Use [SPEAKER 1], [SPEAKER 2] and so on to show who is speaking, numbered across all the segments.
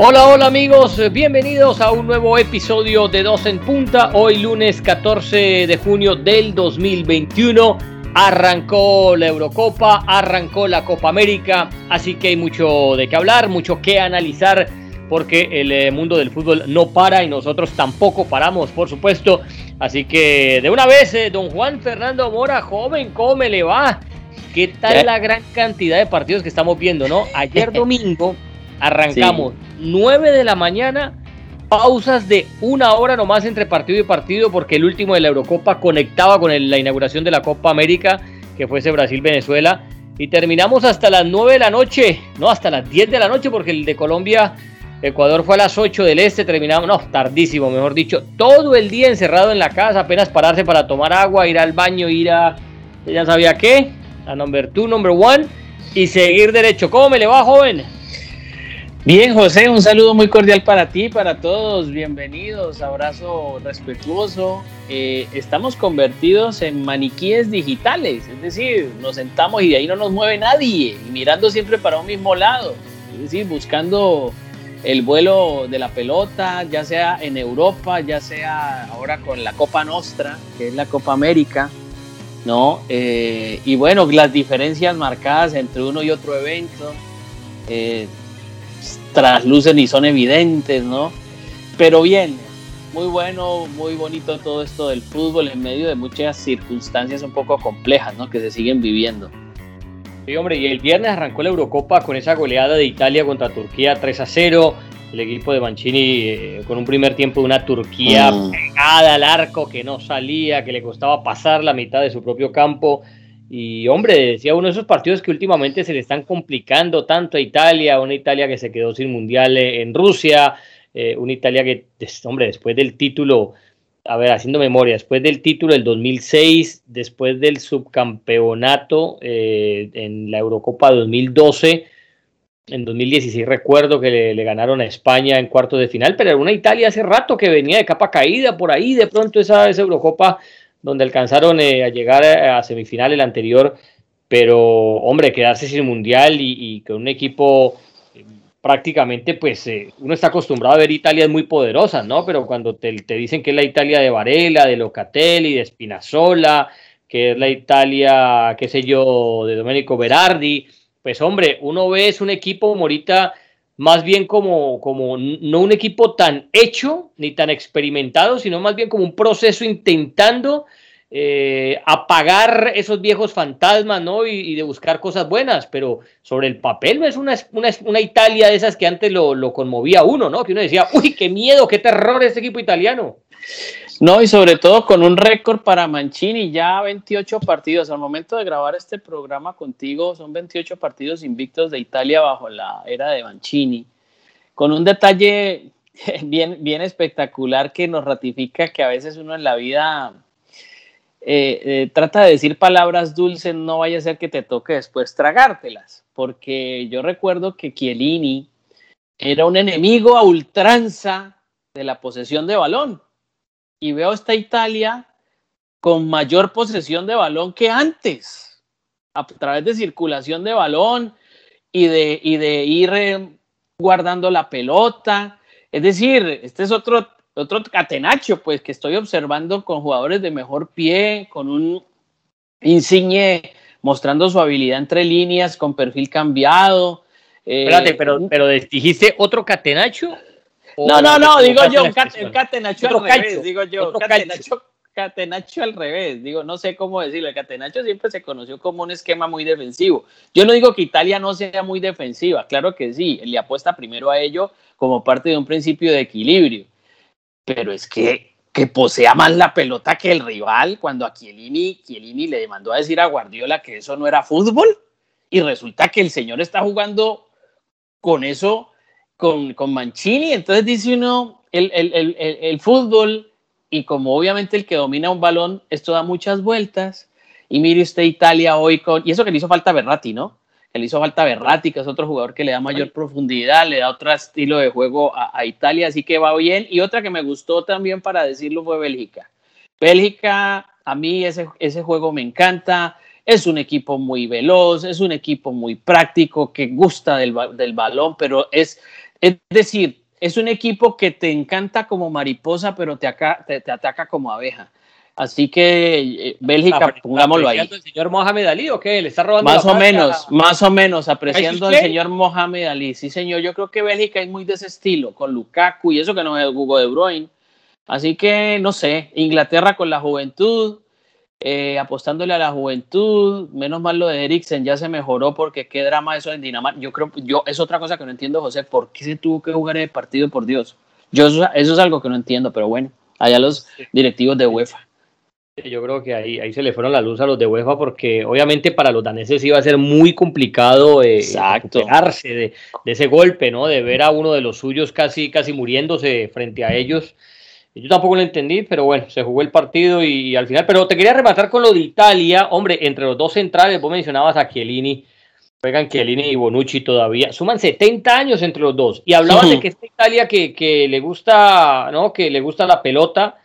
[SPEAKER 1] Hola, hola amigos, bienvenidos a un nuevo episodio de Dos en Punta. Hoy lunes 14 de junio del 2021. Arrancó la Eurocopa, arrancó la Copa América, así que hay mucho de qué hablar, mucho que analizar, porque el eh, mundo del fútbol no para y nosotros tampoco paramos, por supuesto. Así que de una vez, eh, don Juan Fernando Mora, joven, ¿cómo le va? ¿Qué tal la gran cantidad de partidos que estamos viendo, no? Ayer domingo arrancamos 9 de la mañana, pausas de una hora nomás entre partido y partido, porque el último de la Eurocopa conectaba con la inauguración de la Copa América, que fuese Brasil-Venezuela, y terminamos hasta las 9 de la noche, no, hasta las 10 de la noche, porque el de Colombia, Ecuador fue a las 8 del este, terminamos, no, tardísimo, mejor dicho, todo el día encerrado en la casa, apenas pararse para tomar agua, ir al baño, ir a, ya sabía qué, a number 2, number 1, y seguir derecho. ¿Cómo me le va, joven?
[SPEAKER 2] Bien, José, un saludo muy cordial para ti, para todos. Bienvenidos, abrazo respetuoso. Eh, estamos convertidos en maniquíes digitales, es decir, nos sentamos y de ahí no nos mueve nadie, mirando siempre para un mismo lado, es decir, buscando el vuelo de la pelota, ya sea en Europa, ya sea ahora con la Copa Nostra, que es la Copa América, ¿no? Eh, y bueno, las diferencias marcadas entre uno y otro evento. Eh, traslucen y son evidentes, ¿no? Pero bien, muy bueno, muy bonito todo esto del fútbol en medio de muchas circunstancias un poco complejas, ¿no? Que se siguen viviendo.
[SPEAKER 1] Sí, hombre, y el viernes arrancó la Eurocopa con esa goleada de Italia contra Turquía 3 a 0. El equipo de Mancini eh, con un primer tiempo de una Turquía mm. pegada al arco que no salía, que le costaba pasar la mitad de su propio campo. Y hombre, decía uno de esos partidos que últimamente se le están complicando tanto a Italia, una Italia que se quedó sin mundial en Rusia, eh, una Italia que, hombre, después del título, a ver, haciendo memoria, después del título del 2006, después del subcampeonato eh, en la Eurocopa 2012, en 2016 recuerdo que le, ganaron a España en cuartos de final, pero era una Italia hace rato que venía de capa caída por ahí, de pronto esa Eurocopa donde alcanzaron eh, a llegar a, semifinal el anterior, pero hombre, quedarse sin mundial y, con un equipo eh, prácticamente, pues eh, uno está acostumbrado a ver Italias muy poderosas, ¿no? Pero cuando te, te, dicen que es la Italia de Varela, de Locatelli, de Spinazzola, que es la Italia, qué sé yo, de Domenico Berardi, pues hombre, uno ve es un equipo, Morita, más bien como, como no un equipo tan hecho ni tan experimentado, sino más bien como un proceso intentando eh, apagar esos viejos fantasmas, ¿no? Y, de buscar cosas buenas, pero sobre el papel no es una, una, una Italia de esas que antes lo, lo, conmovía uno, ¿no? Que uno decía, uy, qué miedo, qué terror este equipo italiano.
[SPEAKER 2] No, y sobre todo con un récord para Mancini, ya 28 partidos. Al momento de grabar este programa contigo, son 28 partidos invictos de Italia bajo la era de Mancini. Con un detalle bien, bien espectacular que nos ratifica que a veces uno en la vida eh, eh, trata de decir palabras dulces, no vaya a ser que te toque después tragártelas. Porque yo recuerdo que Chiellini era un enemigo a ultranza de la posesión de balón y veo esta Italia con mayor posesión de balón que antes, a través de circulación de balón y de, y de ir eh, guardando la pelota. Es decir, este es otro, otro catenacho, pues, que estoy observando con jugadores de mejor pie, con un insigne mostrando su habilidad entre líneas, con perfil cambiado.
[SPEAKER 1] Espérate, pero, eh, pero dijiste otro catenacho
[SPEAKER 2] no, no, no, digo yo, catenacho al revés, digo yo, catenacho, catenacho al revés, digo, no sé cómo decirlo, el catenacho siempre se conoció como un esquema muy defensivo. Yo no digo que Italia no sea muy defensiva, claro que sí, le apuesta primero a ello como parte de un principio de equilibrio, pero es que que posea más la pelota que el rival, cuando a Chiellini, Chiellini le mandó a decir a Guardiola que eso no era fútbol, y resulta que el señor está jugando con eso con, con Mancini, entonces dice uno, el, el, el, el, fútbol, y como obviamente el que domina un balón, esto da muchas vueltas, y mire usted Italia hoy con, y eso que le hizo falta a Berratti, ¿no? Que le hizo falta a Berratti, que es otro jugador que le da mayor profundidad, le da otro estilo de juego a, a Italia, así que va bien, y otra que me gustó también para decirlo fue Bélgica. Bélgica, a mí ese, ese juego me encanta, es un equipo muy veloz, es un equipo muy práctico, que gusta del, del balón, pero es Es decir, es un equipo que te encanta como mariposa, pero te, te, ataca como abeja. Así que eh, Bélgica, pongámoslo ahí.
[SPEAKER 1] el señor Mohamed Ali o qué? ¿Le está robando
[SPEAKER 2] Más o menos, más o menos, apreciando al señor Mohamed Ali. Sí, señor, yo creo que Bélgica es muy de ese estilo, con Lukaku y eso que no es el Hugo de Bruyne. Así que, no sé, Inglaterra con la juventud, eh, apostándole a la juventud, menos mal lo de Eriksen ya se mejoró porque qué drama eso en Dinamarca. Yo creo, yo es otra cosa que no entiendo, José, ¿por qué se tuvo que jugar el partido, por Dios? Yo eso, es algo que no entiendo, pero bueno, allá los directivos de UEFA.
[SPEAKER 1] Yo creo que ahí, ahí se le fueron la luz a los de UEFA porque obviamente para los daneses iba a ser muy complicado eh, recuperarse de, de, ese golpe, ¿no? De ver a uno de los suyos casi, casi muriéndose frente a ellos. Yo tampoco lo entendí, pero bueno, se jugó el partido y, al final. Pero te quería rematar con lo de Italia. Hombre, entre los dos centrales, vos mencionabas a Chiellini. Juegan Chiellini y Bonucci todavía. Suman 70 años entre los dos. Y hablaban de que esta Italia que, que, le gusta, ¿no? Que le gusta la pelota,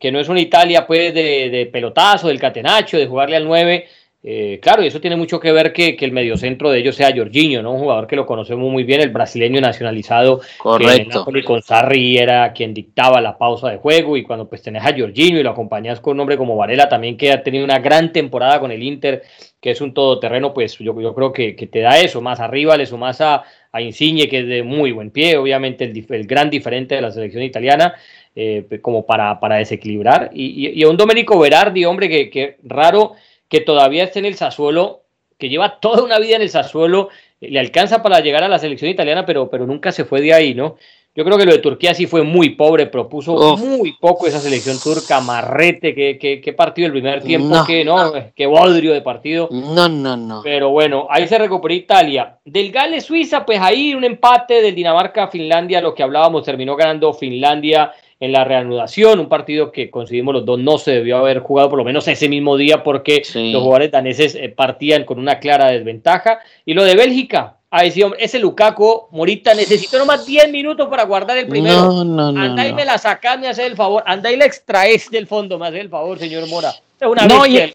[SPEAKER 1] que no es una Italia pues de, de pelotazo, del catenacho, de jugarle al 9 eh, claro, y eso tiene mucho que ver que, que, el mediocentro de ellos sea Jorginho, ¿no? Un jugador que lo conocemos muy bien, el brasileño nacionalizado.
[SPEAKER 2] Correcto.
[SPEAKER 1] Que con Sarri era quien dictaba la pausa de juego y cuando pues tenés a Jorginho y lo acompañas con un hombre como Varela también que ha tenido una gran temporada con el Inter, que es un todoterreno, pues yo, yo creo que, que te da eso, más arriba le sumás a, a Insigne, que es de muy buen pie, obviamente el, el gran diferente de la selección italiana. Eh, como para, para desequilibrar y, y, a un Domenico Berardi, hombre, que, que raro que todavía está en el Sassuolo, que lleva toda una vida en el Sassuolo, eh, le alcanza para llegar a la selección italiana, pero, pero nunca se fue de ahí, ¿no? Yo creo que lo de Turquía sí fue muy pobre, propuso muy poco esa selección turca, marrete, qué, partido el primer tiempo, qué, ¿no? qué bodrio de partido.
[SPEAKER 2] No, no, no.
[SPEAKER 1] Pero bueno, ahí se recuperó Italia. Del Gales Suiza, pues ahí un empate del Dinamarca Finlandia, lo que hablábamos, terminó ganando Finlandia en la reanudación, un partido que coincidimos los dos no se debió haber jugado por lo menos ese mismo día porque los jugadores daneses eh, partían con una clara desventaja. Y lo de Bélgica, a decir, ese Lukaku, Morita, necesito nomás 10 minutos para guardar el primero.
[SPEAKER 2] No, no, no.
[SPEAKER 1] Anda y me la sacas, me hace el favor. Anda y la extraes del fondo, me hace el favor, señor Mora.
[SPEAKER 2] Es una no, y, ¿eh?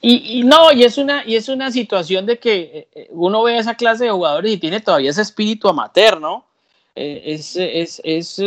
[SPEAKER 2] y, no, y es una, y es una situación de que eh, uno ve esa clase de jugadores y tiene todavía ese espíritu amateur, ¿no? es, es, es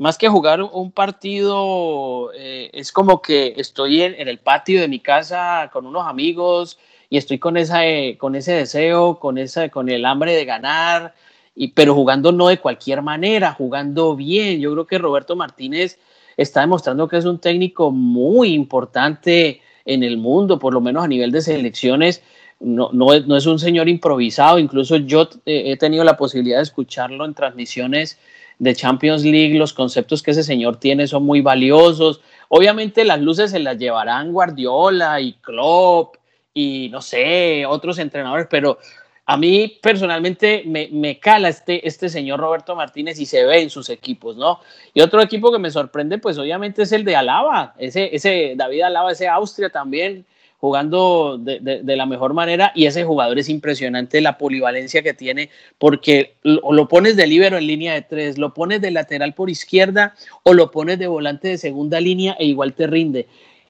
[SPEAKER 2] más que jugar un partido, eh, es como que estoy en, el patio de mi casa con unos amigos y estoy con, esa, eh, con ese deseo, con, esa, con el hambre de ganar, y, pero jugando no de cualquier manera, jugando bien. Yo creo que Roberto Martínez está demostrando que es un técnico muy importante en el mundo, por lo menos a nivel de selecciones. No, no, es, no es un señor improvisado, incluso yo eh, he tenido la posibilidad de escucharlo en transmisiones de Champions League, los conceptos que ese señor tiene son muy valiosos. Obviamente las luces se las llevarán Guardiola y Klopp y no sé, otros entrenadores, pero a mí personalmente me, cala este, este señor Roberto Martínez y se ve en sus equipos, ¿no? Y otro equipo que me sorprende, pues obviamente es el de Alaba, ese, ese David Alaba, ese Austria también, jugando de, la mejor manera y ese jugador es impresionante la polivalencia que tiene porque lo, lo pones de libero en línea de tres, lo pones de lateral por izquierda o lo pones de volante de segunda línea e igual te rinde.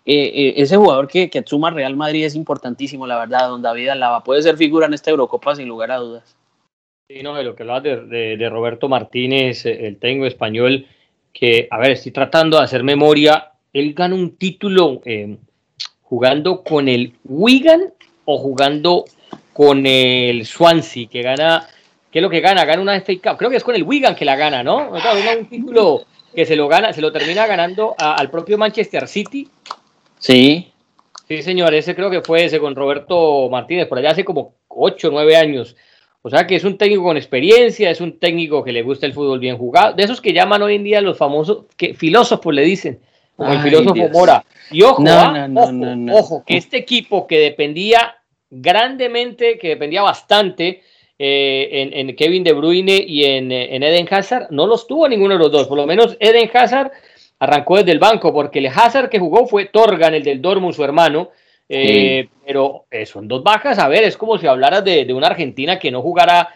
[SPEAKER 2] Eh, eh, ese jugador que, que suma Real Madrid es importantísimo, la verdad, don David Alaba. Puede ser figura en esta Eurocopa sin lugar a dudas.
[SPEAKER 1] Sí, no, de lo que hablabas de, Roberto Martínez, el técnico español, que, a ver, estoy tratando de hacer memoria. Él gana un título eh, jugando con el Wigan o jugando con el Swansea, que gana, ¿qué es lo que gana? Gana una FA Cup, creo que es con el Wigan que la gana, ¿no? un título que se lo gana, se lo termina ganando al propio Manchester City.
[SPEAKER 2] Sí.
[SPEAKER 1] Sí, señor, ese creo que fue ese con Roberto Martínez, por allá hace como 8 o 9 años. O sea que es un técnico con experiencia, es un técnico que le gusta el fútbol bien jugado, de esos que llaman hoy en día los famosos, que filósofos le dicen, como el filósofo Mora. Y ojo, ah, ojo, que este equipo que dependía grandemente, que dependía bastante eh, en, Kevin De Bruyne y en, Eden Hazard, no los tuvo ninguno de los dos. Por lo menos Eden Hazard arrancó desde el banco, porque el Hazard que jugó fue Torgan, el del Dortmund, su hermano. Eh, pero eh, son dos bajas, a ver, es como si hablaras de, una Argentina que no jugara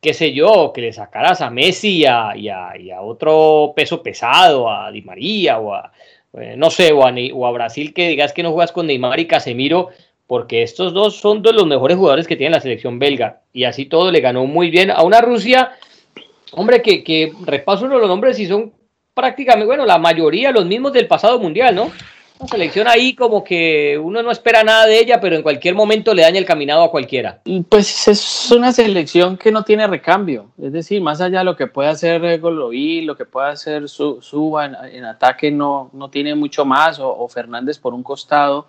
[SPEAKER 1] qué sé yo, que le sacaras a Messi y a, y a, otro peso pesado, a Di María o a, eh, no sé, o a, Brasil que digas que no juegas con Neymar y Casemiro, porque estos dos son de los mejores jugadores que tiene la selección belga. Y así todo le ganó muy bien a una Rusia Hombre, que, que repaso uno de los nombres y son prácticamente, bueno, la mayoría los mismos del pasado mundial, ¿no? Una selección ahí como que uno no espera nada de ella, pero en cualquier momento le daña el caminado a cualquiera.
[SPEAKER 2] Pues es una selección que no tiene recambio, es decir, más allá de lo que puede hacer Goloí, lo que puede hacer Suba en, ataque, no, no tiene mucho más, o, Fernández por un costado.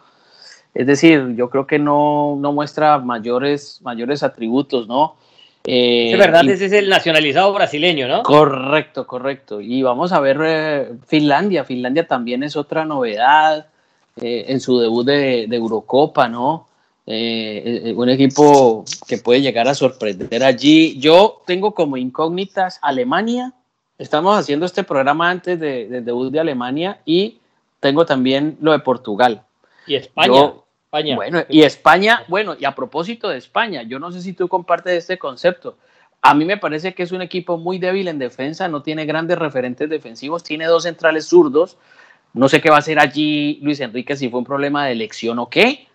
[SPEAKER 2] Es decir, yo creo que no, no muestra mayores, mayores atributos, ¿no?
[SPEAKER 1] Eh, verdad, ese es el nacionalizado brasileño, ¿no?
[SPEAKER 2] Correcto, correcto. Y vamos a ver eh, Finlandia. Finlandia también es otra novedad eh, en su debut de, Eurocopa, ¿no? Un equipo que puede llegar a sorprender allí. Yo tengo como incógnitas Alemania. Estamos haciendo este programa antes del debut de Alemania y tengo también lo de Portugal.
[SPEAKER 1] Y España.
[SPEAKER 2] Bueno, y España, bueno, y a propósito de España, yo no sé si tú compartes este concepto. A mí me parece que es un equipo muy débil en defensa, no tiene grandes referentes defensivos, tiene dos centrales zurdos. No sé qué va a hacer allí Luis Enrique, si fue un problema de elección o qué.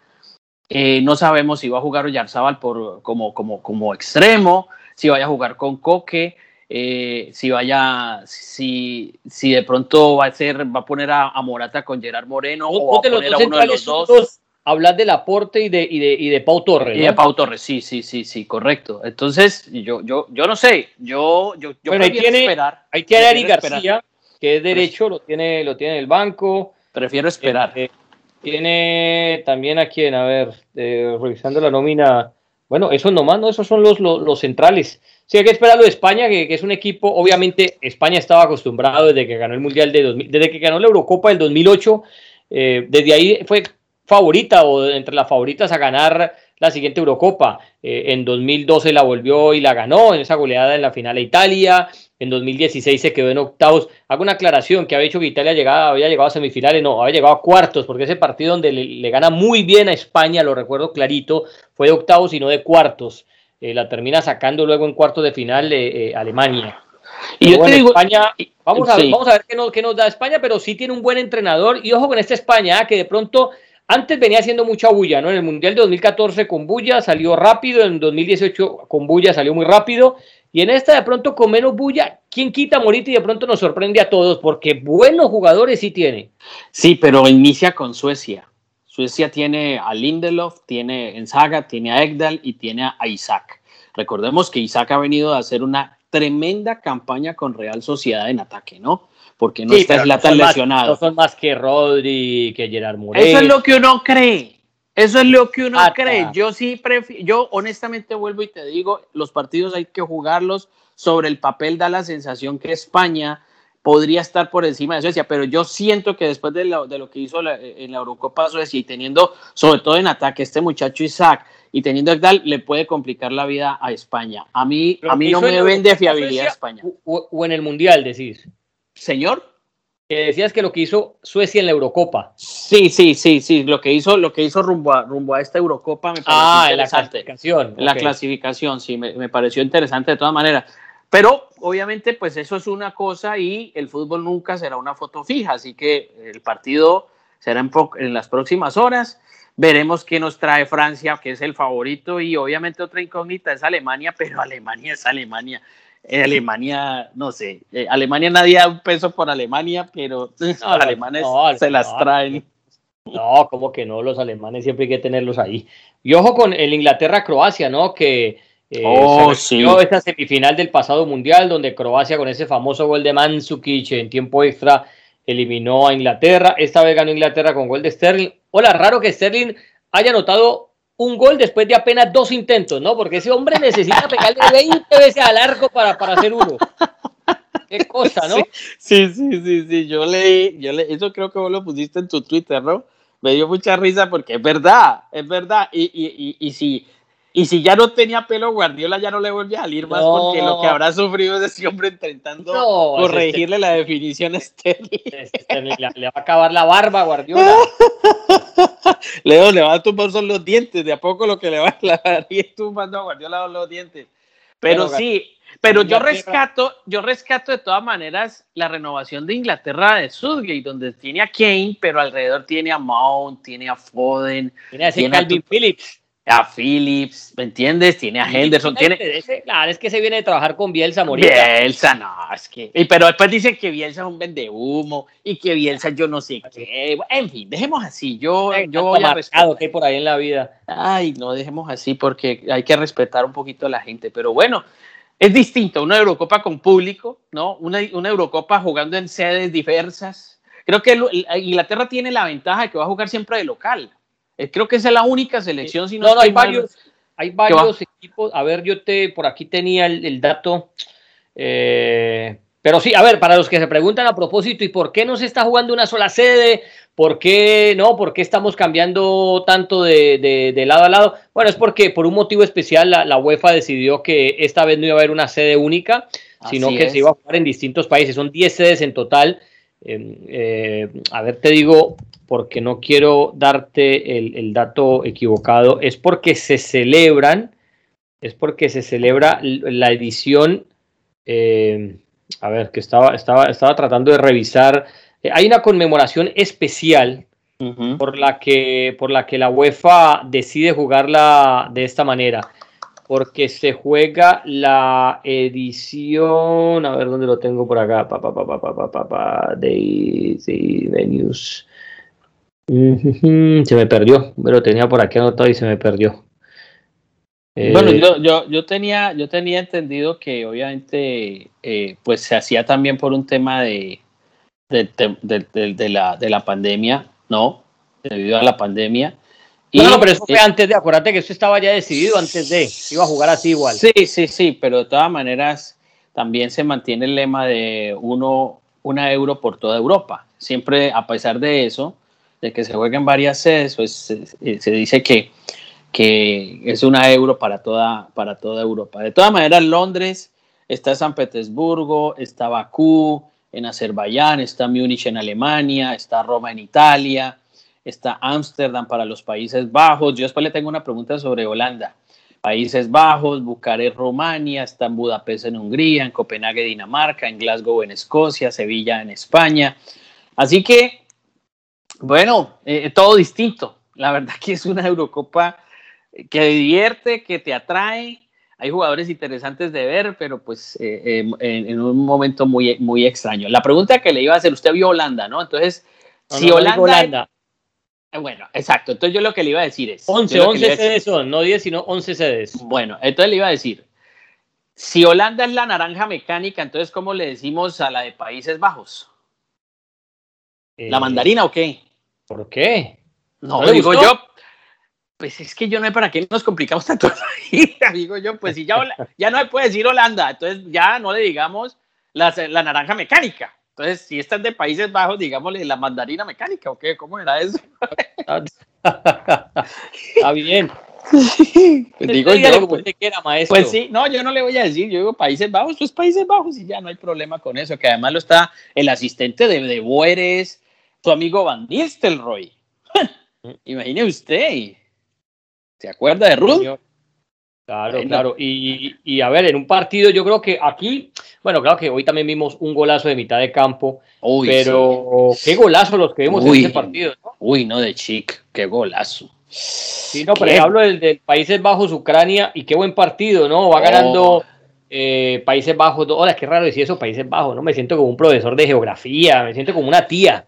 [SPEAKER 2] Eh, no sabemos si va a jugar Oyarzábal por, como, como, como extremo, si vaya a jugar con Coque, eh, si vaya, si, si de pronto va a ser, va a poner a, Morata con Gerard Moreno o, va a poner a uno de los dos
[SPEAKER 1] hablar del aporte y de, y de, y de Pau Torres.
[SPEAKER 2] Y de Pau Torres, sí, sí, sí, sí, correcto. Entonces, yo, yo, yo no sé, yo, yo, yo
[SPEAKER 1] bueno, ahí tiene, esperar. Ahí tiene Ari García, que es derecho, lo tiene, lo tiene el banco.
[SPEAKER 2] Prefiero esperar.
[SPEAKER 1] Este, tiene también a quien, a ver, eh, revisando la nómina. Bueno, esos nomás, ¿no? Esos son los, los, centrales. Sí, hay que esperarlo de España, que, que, es un equipo, obviamente, España estaba acostumbrado desde que ganó el Mundial de 2000, desde que ganó la Eurocopa del 2008. Eh, desde ahí fue favorita o entre las favoritas a ganar la siguiente Eurocopa. Eh, en 2012 la volvió y la ganó en esa goleada en la final a Italia. En 2016 se quedó en octavos. Hago una aclaración que había dicho que Italia llegaba, había llegado a semifinales, no, había llegado a cuartos, porque ese partido donde le, gana muy bien a España, lo recuerdo clarito, fue de octavos y no de cuartos. Eh, la termina sacando luego en cuartos de final eh, Alemania. Y yo te digo, España, vamos a, ver, vamos a ver qué nos, qué nos da España, pero sí tiene un buen entrenador. Y ojo con esta España, que de pronto antes venía haciendo mucha bulla, ¿no? En el Mundial de 2014 con bulla salió rápido, en 2018 con bulla salió muy rápido, y en esta de pronto con menos bulla, ¿quién quita Morita y de pronto nos sorprende a todos? Porque buenos jugadores sí tiene.
[SPEAKER 2] Sí, pero inicia con Suecia. Suecia tiene a Lindelof, tiene en Saga, tiene a Egdal y tiene a Isaac. Recordemos que Isaac ha venido a hacer una tremenda campaña con Real Sociedad en ataque, ¿no? Porque no está Zlatan lesionado.
[SPEAKER 1] no son más que Rodri, que Gerard Moreno.
[SPEAKER 2] Eso es lo que uno cree. Eso es lo que uno cree. Yo sí prefiero, yo honestamente vuelvo y te digo, los partidos hay que jugarlos. Sobre el papel da la sensación que España podría estar por encima de Suecia, pero yo siento que después de lo, de lo que hizo en la Eurocopa Suecia y teniendo, sobre todo en ataque, este muchacho Isaac y teniendo Egdal, le puede complicar la vida a España. A mí, a mí no me vende fiabilidad España.
[SPEAKER 1] o, en el Mundial, decís.
[SPEAKER 2] Señor.
[SPEAKER 1] Que decías que lo que hizo Suecia en la Eurocopa.
[SPEAKER 2] Sí, sí, sí, sí. Lo que hizo, lo que hizo rumbo a, rumbo a esta Eurocopa me
[SPEAKER 1] pareció ah, la clasificación.
[SPEAKER 2] La clasificación, sí, me, pareció interesante de todas maneras. Pero obviamente, pues eso es una cosa y el fútbol nunca será una foto fija. Así que el partido será en, en las próximas horas. Veremos qué nos trae Francia, que es el favorito, y obviamente otra incógnita es Alemania, pero Alemania es Alemania. Alemania, no sé, eh, Alemania nadie da un peso por Alemania, pero los alemanes se las traen.
[SPEAKER 1] No, como que no, los alemanes siempre hay que tenerlos ahí. Y ojo con el Inglaterra-Croacia, ¿no? Que eh, oh, sí. esta semifinal del pasado mundial, donde Croacia con ese famoso gol de Mandzukic en tiempo extra eliminó a Inglaterra. Esta vez ganó Inglaterra con gol de Sterling. Hola, raro que Sterling haya anotado un gol después de apenas dos intentos, ¿no? Porque ese hombre necesita pegarle 20 veces al arco para, para hacer uno. Qué cosa, ¿no?
[SPEAKER 2] Sí, sí, sí, sí, Yo leí, yo leí, eso creo que vos lo pusiste en tu Twitter, ¿no? Me dio mucha risa porque es verdad, es verdad. Y, y, y, y si y si ya no tenía pelo, Guardiola ya no le vuelve a salir más porque lo que habrá sufrido es ese hombre intentando corregirle la definición a
[SPEAKER 1] Sterling. le, va a acabar la barba, Guardiola.
[SPEAKER 2] Leo, le va a tumbar son los dientes. De a poco lo que le va a y tumbando a Guardiola son los dientes. Pero, sí, pero yo rescato, yo rescato de todas maneras la renovación de Inglaterra de Southgate, donde tiene a Kane, pero alrededor tiene a Mount, tiene a Foden.
[SPEAKER 1] Tiene a Calvin Phillips
[SPEAKER 2] a Phillips, ¿me entiendes? Tiene a Henderson, tiene...
[SPEAKER 1] claro, es que se viene de trabajar con Bielsa, Morita.
[SPEAKER 2] Bielsa, no, es que... pero después dicen que Bielsa es un vende humo y que Bielsa yo no sé qué. En fin, dejemos así, yo, yo voy a
[SPEAKER 1] respetar. que hay por ahí en la vida.
[SPEAKER 2] Ay, no, dejemos así porque hay que respetar un poquito a la gente, pero bueno... Es distinto, una Eurocopa con público, ¿no? Una, una Eurocopa jugando en sedes diversas. Creo que Inglaterra tiene la ventaja de que va a jugar siempre de local. Eh, creo que esa es la única selección. Si
[SPEAKER 1] no, no, hay varios, hay varios equipos. A ver, yo te por aquí tenía el, dato. Eh, pero sí, a ver, para los que se preguntan a propósito, ¿y por qué no se está jugando una sola sede? ¿Por qué no? ¿Por qué estamos cambiando tanto de, lado a lado? Bueno, es porque por un motivo especial la, UEFA decidió que esta vez no iba a haber una sede única, sino que se iba a jugar en distintos países. Son 10 sedes en total. Em, eh, a ver, te digo, porque no quiero darte el, dato equivocado, es porque se celebran, es porque se celebra la edición, eh, a ver, que estaba, estaba, estaba tratando de revisar, eh, hay una conmemoración especial por, la que, por la que la UEFA decide jugarla de esta manera porque se juega la edición, a ver dónde lo tengo por acá, pa, pa, pa, pa, pa, pa, de, de venues. Se me perdió, pero tenía por aquí anotado y se me perdió.
[SPEAKER 2] bueno, eh, yo, yo, yo, tenía, yo tenía entendido que obviamente eh, pues se hacía también por un tema de, de, de, la, de la pandemia, ¿no? Debido a la pandemia.
[SPEAKER 1] Y, no, pero eso fue antes de, acuérdate que eso estaba ya decidido antes de, iba a jugar así igual.
[SPEAKER 2] Sí, sí, sí, pero de todas maneras también se mantiene el lema de uno, una euro por toda Europa. Siempre, a pesar de eso, de que se jueguen varias sedes, pues se, dice que, que es una euro para toda, para toda Europa. De todas maneras, Londres, está San Petersburgo, está Bakú en Azerbaiyán, está Múnich en Alemania, está Roma en Italia, está Ámsterdam para los Países Bajos. Yo después le tengo una pregunta sobre Holanda. Países Bajos, Bucarest, Rumania, está en Budapest en Hungría, en Copenhague, Dinamarca, en Glasgow en Escocia, Sevilla en España. Así que bueno, eh, todo distinto. La verdad que es una Eurocopa que divierte, que te atrae. Hay jugadores interesantes de ver, pero pues eh, em, en, un momento muy, muy extraño. La pregunta que le iba a hacer, usted vio Holanda, ¿no? Entonces, si Holanda... Eh, bueno, exacto. Entonces yo lo que le iba a decir es...
[SPEAKER 1] 11, 11 sedes son, no 10, sino 11 sedes.
[SPEAKER 2] Bueno, entonces le iba a decir, si Holanda es la naranja mecánica, entonces ¿cómo le decimos a la de Países Bajos? ¿La mandarina o qué?
[SPEAKER 1] ¿Por qué?
[SPEAKER 2] No, digo yo. Pues es que yo no sé para qué nos complicamos tanto digo yo, pues si ya, ya no se puede decir Holanda, entonces ya no le digamos la, la naranja mecánica. Entonces, si están de Países Bajos, digámosle la mandarina mecánica, ¿o qué? ¿Cómo era eso?
[SPEAKER 1] Está bien.
[SPEAKER 2] Pues digo yo, pues, que era maestro. Pues sí, no, yo no le voy a decir, yo digo Países Bajos, pues Países Bajos y ya no hay problema con eso, que además lo está el asistente de, de Bueres, tu amigo Van Nistelrooy. Imagine usted. ¿Se acuerda de Ruth?
[SPEAKER 1] Claro, claro. Y, a ver, en un partido yo creo que aquí, bueno, claro que hoy también vimos un golazo de mitad de campo, pero qué golazo los que vimos en ese partido.
[SPEAKER 2] Uy, no de chic, qué golazo.
[SPEAKER 1] Sí, no, pero hablo del, Países Bajos, Ucrania, y qué buen partido, ¿no? Va ganando oh. eh, Países Bajos. Hola, qué raro decir eso, Países Bajos, ¿no? Me siento como un profesor de geografía, me siento como una tía.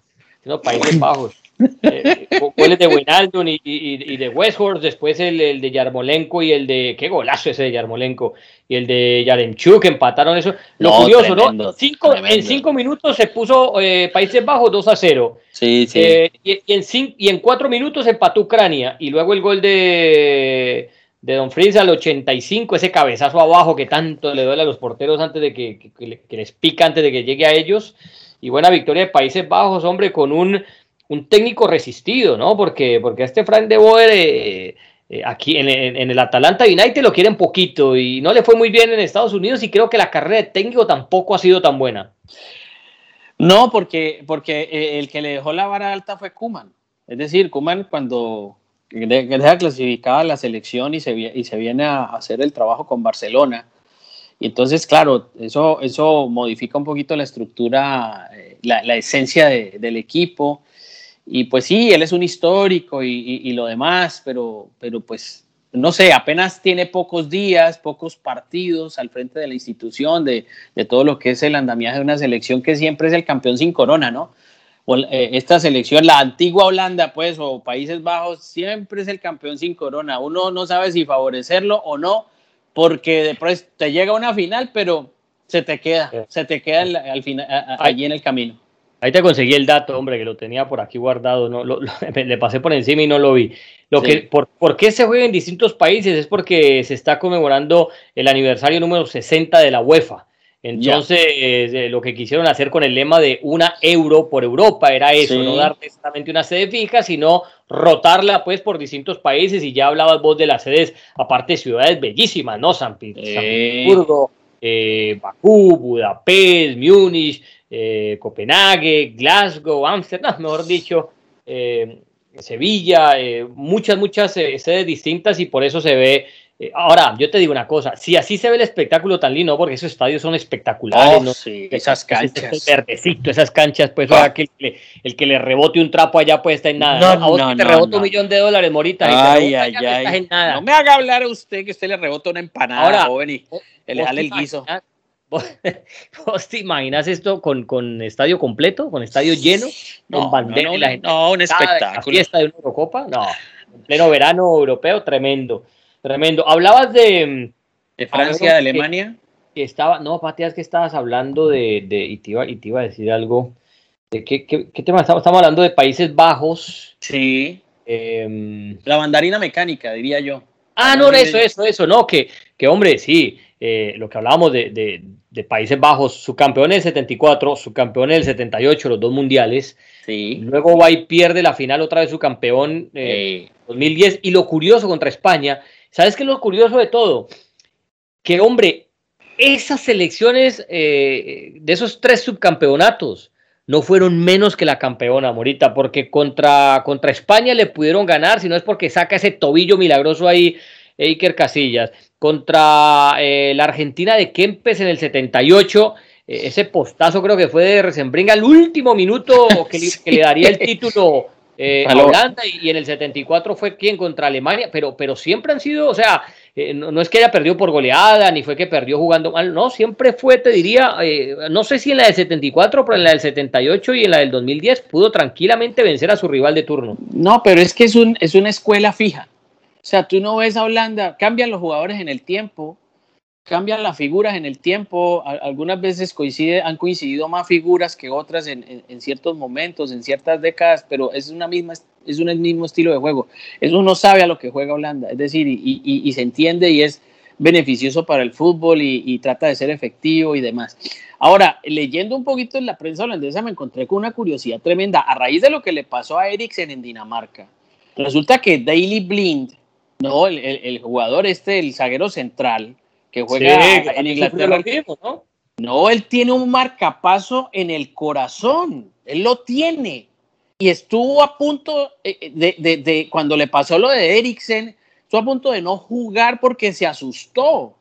[SPEAKER 1] Países Bajos. Eh, goles de Wijnaldum y, y, de Westhorst, después el, de Yarmolenko y el de. ¡Qué golazo ese de Yarmolenko! Y el de Yaremchuk, empataron eso. Lo curioso, ¿no? Cinco, en cinco minutos se puso eh, Países Bajos 2 a 0.
[SPEAKER 2] Sí, sí.
[SPEAKER 1] Eh, y, en y en cuatro minutos empató Ucrania. Y luego el gol de, de Don Fritz al 85, ese cabezazo abajo que tanto le duele a los porteros antes de que, que les pica antes de que llegue a ellos y buena victoria de Países Bajos, hombre, con un, un técnico resistido, ¿no? Porque, porque este Frank de Boer eh, eh, aquí en, el Atalanta United lo quieren poquito y no le fue muy bien en Estados Unidos y creo que la carrera de técnico tampoco ha sido tan buena.
[SPEAKER 2] No, porque, porque eh, el que le dejó la vara alta fue Kuman. Es decir, Kuman cuando deja clasificada la selección y se, y se viene a hacer el trabajo con Barcelona, y entonces, claro, eso, eso modifica un poquito la estructura, eh, la, esencia del equipo. Y pues sí, él es un histórico y, lo demás, pero, pero pues no sé, apenas tiene pocos días, pocos partidos al frente de la institución, de, todo lo que es el andamiaje de una selección que siempre es el campeón sin corona, ¿no? Eh, esta selección, la antigua Holanda, pues, o Países Bajos, siempre es el campeón sin corona. Uno no sabe si favorecerlo o no, porque después te llega una final, pero se te queda, se te queda al, final, allí en el camino.
[SPEAKER 1] Ahí te conseguí el dato, hombre, que lo tenía por aquí guardado, no, le pasé por encima y no lo vi. Lo que, por, por, qué se juega en distintos países? Es porque se está conmemorando el aniversario número 60 de la UEFA. Entonces, eh, lo que quisieron hacer con el lema de una euro por Europa era eso, no dar necesariamente una sede fija, sino rotarla pues por distintos países. Y ya hablabas vos de las sedes, aparte ciudades bellísimas, ¿no? San, Petersburgo, eh, Bakú, Budapest, Múnich, eh, Copenhague, Glasgow, Ámsterdam, mejor dicho, eh, Sevilla, eh, muchas, muchas sedes distintas y por eso se ve. Ahora, yo te digo una cosa, si así se ve el espectáculo tan lindo, porque esos estadios son espectaculares, oh, ¿no?
[SPEAKER 2] esas canchas.
[SPEAKER 1] verdecito, esas canchas, pues ah. que el, que le rebote un trapo allá pues está en nada. No, ¿no? te rebota un millón de dólares, Morita.
[SPEAKER 2] Ay, ay, ay. No me haga hablar a usted que usted le rebota una empanada, ahora, joven, y le jale el guiso.
[SPEAKER 1] ¿Vos, te imaginas esto con, con, estadio completo, con estadio lleno,
[SPEAKER 2] no, con bandera no, no, un espectáculo.
[SPEAKER 1] fiesta de una Eurocopa, no, en pleno verano europeo, tremendo, tremendo. Hablabas de...
[SPEAKER 2] ¿De Francia, de Alemania?
[SPEAKER 1] Que, estaba, no, Patías, que estabas hablando de, de y, te iba, y, te iba, a decir algo, de qué, qué, qué tema estamos, estamos hablando de Países Bajos.
[SPEAKER 2] Sí. Em, la mandarina mecánica, diría yo.
[SPEAKER 1] Ah, no, eso, eso, eso, no, que, que hombre, sí, eh, lo que hablábamos de, de, Países Bajos, su campeón en el 74, su campeón en el 78, los dos mundiales.
[SPEAKER 2] Sí.
[SPEAKER 1] Luego va y pierde la final otra vez su campeón en 2010. Y lo curioso contra España, ¿sabes qué es lo curioso de todo? Que, hombre, esas selecciones eh, de esos tres subcampeonatos no fueron menos que la campeona, Morita, porque contra, contra España le pudieron ganar, si no es porque saca ese tobillo milagroso ahí Iker Casillas contra eh, la Argentina de Kempes en el 78. Eh, ese postazo creo que fue de Resembringa al último minuto que, le, daría el título eh, a Holanda y, en el 74 fue quien contra Alemania, pero, pero siempre han sido, o sea, no, es que haya perdido por goleada, ni fue que perdió jugando mal, no, siempre fue, te diría, no sé si en la del 74, pero en la del 78 y en la del 2010 pudo tranquilamente vencer a su rival de turno.
[SPEAKER 2] No, pero es que es, un, es una escuela fija. O sea, tú no ves a Holanda, cambian los jugadores en el tiempo, cambian las figuras en el tiempo, algunas veces coincide, han coincidido más figuras que otras en, ciertos momentos, en ciertas décadas, pero es, una misma, es un mismo estilo de juego. Eso uno sabe a lo que juega Holanda, es decir, y, se entiende y es beneficioso para el fútbol y, trata de ser efectivo y demás. Ahora, leyendo un poquito en la prensa holandesa me encontré con una curiosidad tremenda a raíz de lo que le pasó a Eriksen en Dinamarca. Resulta que Daily Blind, no, el, jugador este, el zaguero central, que juega en Inglaterra. ¿no? no, él tiene un marcapaso en el corazón. Él lo tiene. Y estuvo a punto eh, eh, de, cuando le pasó lo de Eriksen, estuvo a punto de no jugar porque se asustó.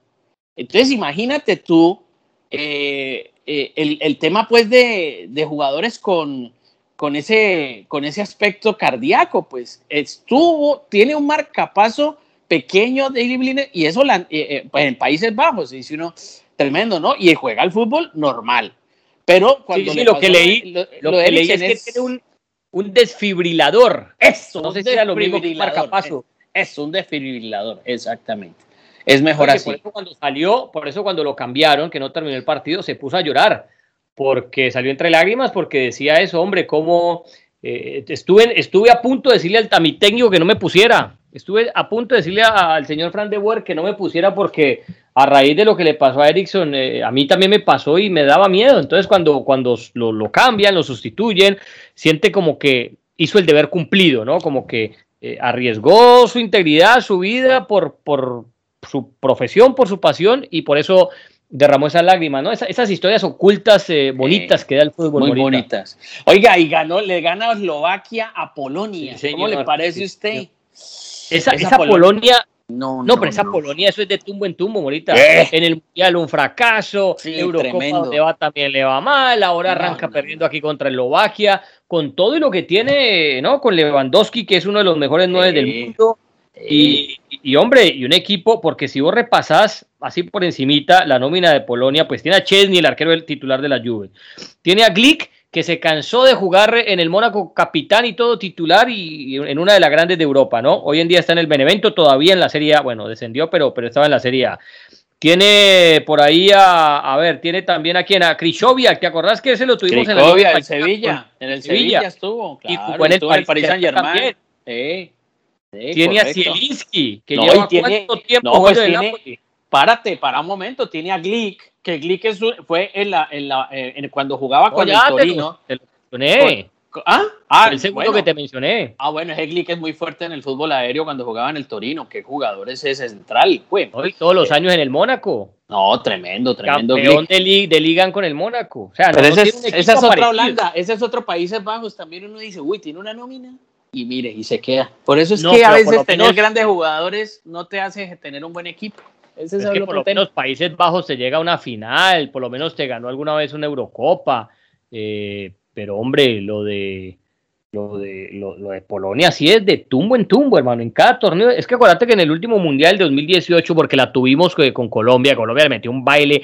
[SPEAKER 2] Entonces, imagínate tú eh, el, el, tema pues de, de jugadores con, con ese, con ese aspecto cardíaco, pues estuvo, tiene un marcapaso pequeño de Blinder y eso eh, eh, pues, en Países Bajos, dice uno, tremendo, ¿no? Y juega al fútbol normal. Pero cuando
[SPEAKER 1] sí, lo que leí, lo, que leí es que tiene un, un desfibrilador.
[SPEAKER 2] Eso, no sé si era lo mismo que marcapaso. Es un desfibrilador, exactamente. Es mejor así.
[SPEAKER 1] Por eso cuando salió, por eso cuando lo cambiaron, que no terminó el partido, se puso a llorar porque salió entre lágrimas, porque decía eso, hombre, cómo eh, estuve, estuve a punto de decirle al técnico que no me pusiera, estuve a punto de decirle al señor Fran de Boer que no me pusiera porque a raíz de lo que le pasó a Erickson, eh, a mí también me pasó y me daba miedo. Entonces cuando, cuando lo, lo, cambian, lo sustituyen, siente como que hizo el deber cumplido, ¿no? Como que eh, arriesgó su integridad, su vida por, por su profesión, por su pasión y por eso derramó esa lágrima, ¿no? esas historias ocultas eh, bonitas que da el fútbol.
[SPEAKER 2] Muy bonitas. Oiga, y ganó, le gana Eslovaquia a Polonia. ¿Cómo le parece a usted?
[SPEAKER 1] Esa, esa, Polonia, no, no, pero esa Polonia, eso es de tumbo en tumbo, Morita. En el Mundial un fracaso, sí, Eurocopa donde va también le va mal, ahora arranca perdiendo aquí contra Eslovaquia, con todo y lo que tiene, ¿no? Con Lewandowski, que es uno de los mejores nueve del mundo. Y, y, hombre, y un equipo, porque si vos repasás así por encimita la nómina de Polonia, pues tiene a Chesney, el arquero el titular de la Juve. Tiene a Glick, que se cansó de jugar en el Mónaco capitán y todo titular y, en una de las grandes de Europa, ¿no? Hoy en día está en el Benevento, todavía en la Serie A, bueno, descendió, pero, pero estaba en la Serie A. Tiene por ahí a, a ver, tiene también a quien, a Krishovia, ¿te acordás que ese lo tuvimos
[SPEAKER 2] en
[SPEAKER 1] el
[SPEAKER 2] en Sevilla? En el Sevilla, estuvo, claro, y jugó en el, Paris, Saint Germain.
[SPEAKER 1] tiene a Zielinski, que lleva tiene, cuánto tiempo no, pues
[SPEAKER 2] tiene, Párate, para un momento, tiene a Glick, que Glick fue en la, en la, eh, cuando jugaba con el Torino.
[SPEAKER 1] Te lo, mencioné.
[SPEAKER 2] ¿Ah? ah,
[SPEAKER 1] el segundo que te mencioné.
[SPEAKER 2] Ah, bueno, ese Glick es muy fuerte en el fútbol aéreo cuando jugaba en el Torino. ¿Qué jugador es ese central?
[SPEAKER 1] Hoy todos los años en el Mónaco.
[SPEAKER 2] No, tremendo, tremendo.
[SPEAKER 1] Campeón de, de ligan con el Mónaco. O sea,
[SPEAKER 2] Pero ese, es, esa es otra Holanda, ese es otro Países Bajos. También uno dice, uy, tiene una nómina. Y mire, y se queda. Por eso es que a veces tener grandes jugadores no te hace tener un buen equipo.
[SPEAKER 1] Ese es, que por lo menos Países Bajos te llega a una final, por lo menos te ganó alguna vez una Eurocopa, eh, pero hombre, lo de lo de, lo, de Polonia sí es de tumbo en tumbo, hermano, en cada torneo. Es que acuérdate que en el último Mundial de 2018, porque la tuvimos con Colombia, Colombia le metió un baile.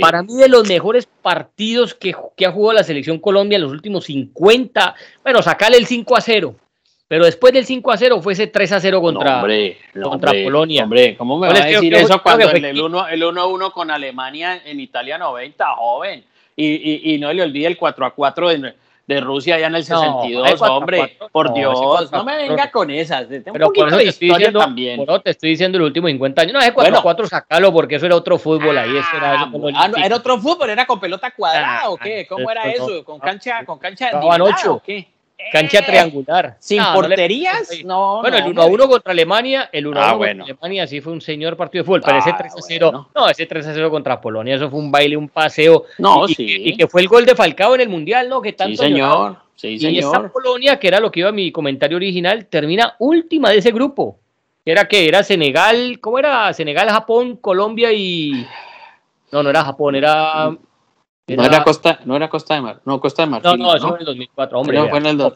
[SPEAKER 1] Para mí, de los mejores partidos que, que, ha jugado la selección Colombia en los últimos 50, bueno, sacarle el 5 a 0. Pero después del 5 a 0 fue ese 3 a 0 contra, contra Polonia.
[SPEAKER 2] Hombre, ¿cómo me va a decir eso cuando el 1 el 1 1 con Alemania en Italia 90, joven? Y, y, y no le olvide el 4 a 4 de, de Rusia ya en el 62, hombre. por Dios, no, me venga con esas.
[SPEAKER 1] Pero por eso te estoy diciendo, también. Por te estoy diciendo el último 50 años. No, es 4 a 4 sacalo porque eso era otro fútbol ahí. Eso era,
[SPEAKER 2] ah, ah no, era otro fútbol, era con pelota cuadrada ah, o qué? ¿Cómo era eso? ¿Con cancha, con cancha
[SPEAKER 1] de o qué? Cancha triangular.
[SPEAKER 2] ¿Sin porterías? No,
[SPEAKER 1] Bueno, el 1 a 1 contra Alemania, el 1 a 1 ah, contra Alemania sí fue un señor partido de fútbol, pero ese 3 ah, a 0, no, ese 3 a 0 contra Polonia, eso fue un baile, un paseo.
[SPEAKER 2] No,
[SPEAKER 1] y,
[SPEAKER 2] sí.
[SPEAKER 1] Y, que fue el gol de Falcao en el Mundial, ¿no? Que tanto
[SPEAKER 2] sí, señor. Sí,
[SPEAKER 1] y esa Polonia, que era lo que iba a mi comentario original, termina última de ese grupo. Era que era Senegal, ¿cómo era? Senegal, Japón, Colombia y. No, no era Japón, era
[SPEAKER 2] no era Costa, no era Costa de Mar, no Costa de Marfil.
[SPEAKER 1] No, no, eso fue en el 2004, hombre. fue en el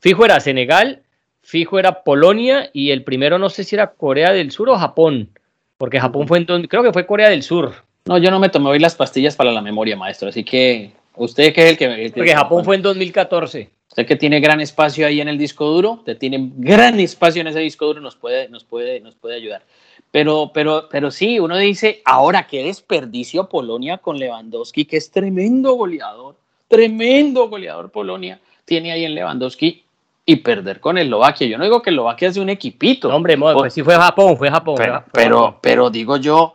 [SPEAKER 1] Fijo era Senegal, fijo era Polonia y el primero no sé si era Corea del Sur o Japón, porque Japón fue en creo que fue Corea del Sur.
[SPEAKER 2] No, yo no me tomé hoy las pastillas para la memoria, maestro, así que usted que es el que...
[SPEAKER 1] porque Japón fue en 2014.
[SPEAKER 2] Usted que tiene gran espacio ahí en el disco duro, usted tiene gran espacio en ese disco duro, nos puede, nos puede, nos puede ayudar. Pero, pero, pero sí, uno dice, ahora qué desperdicio Polonia con Lewandowski, que es tremendo goleador, tremendo goleador Polonia tiene ahí en Lewandowski y perder con Eslovaquia. Yo no digo que Eslovaquia sea un equipito.
[SPEAKER 1] hombre, pues sí fue Japón, fue Japón.
[SPEAKER 2] Pero, pero, digo yo.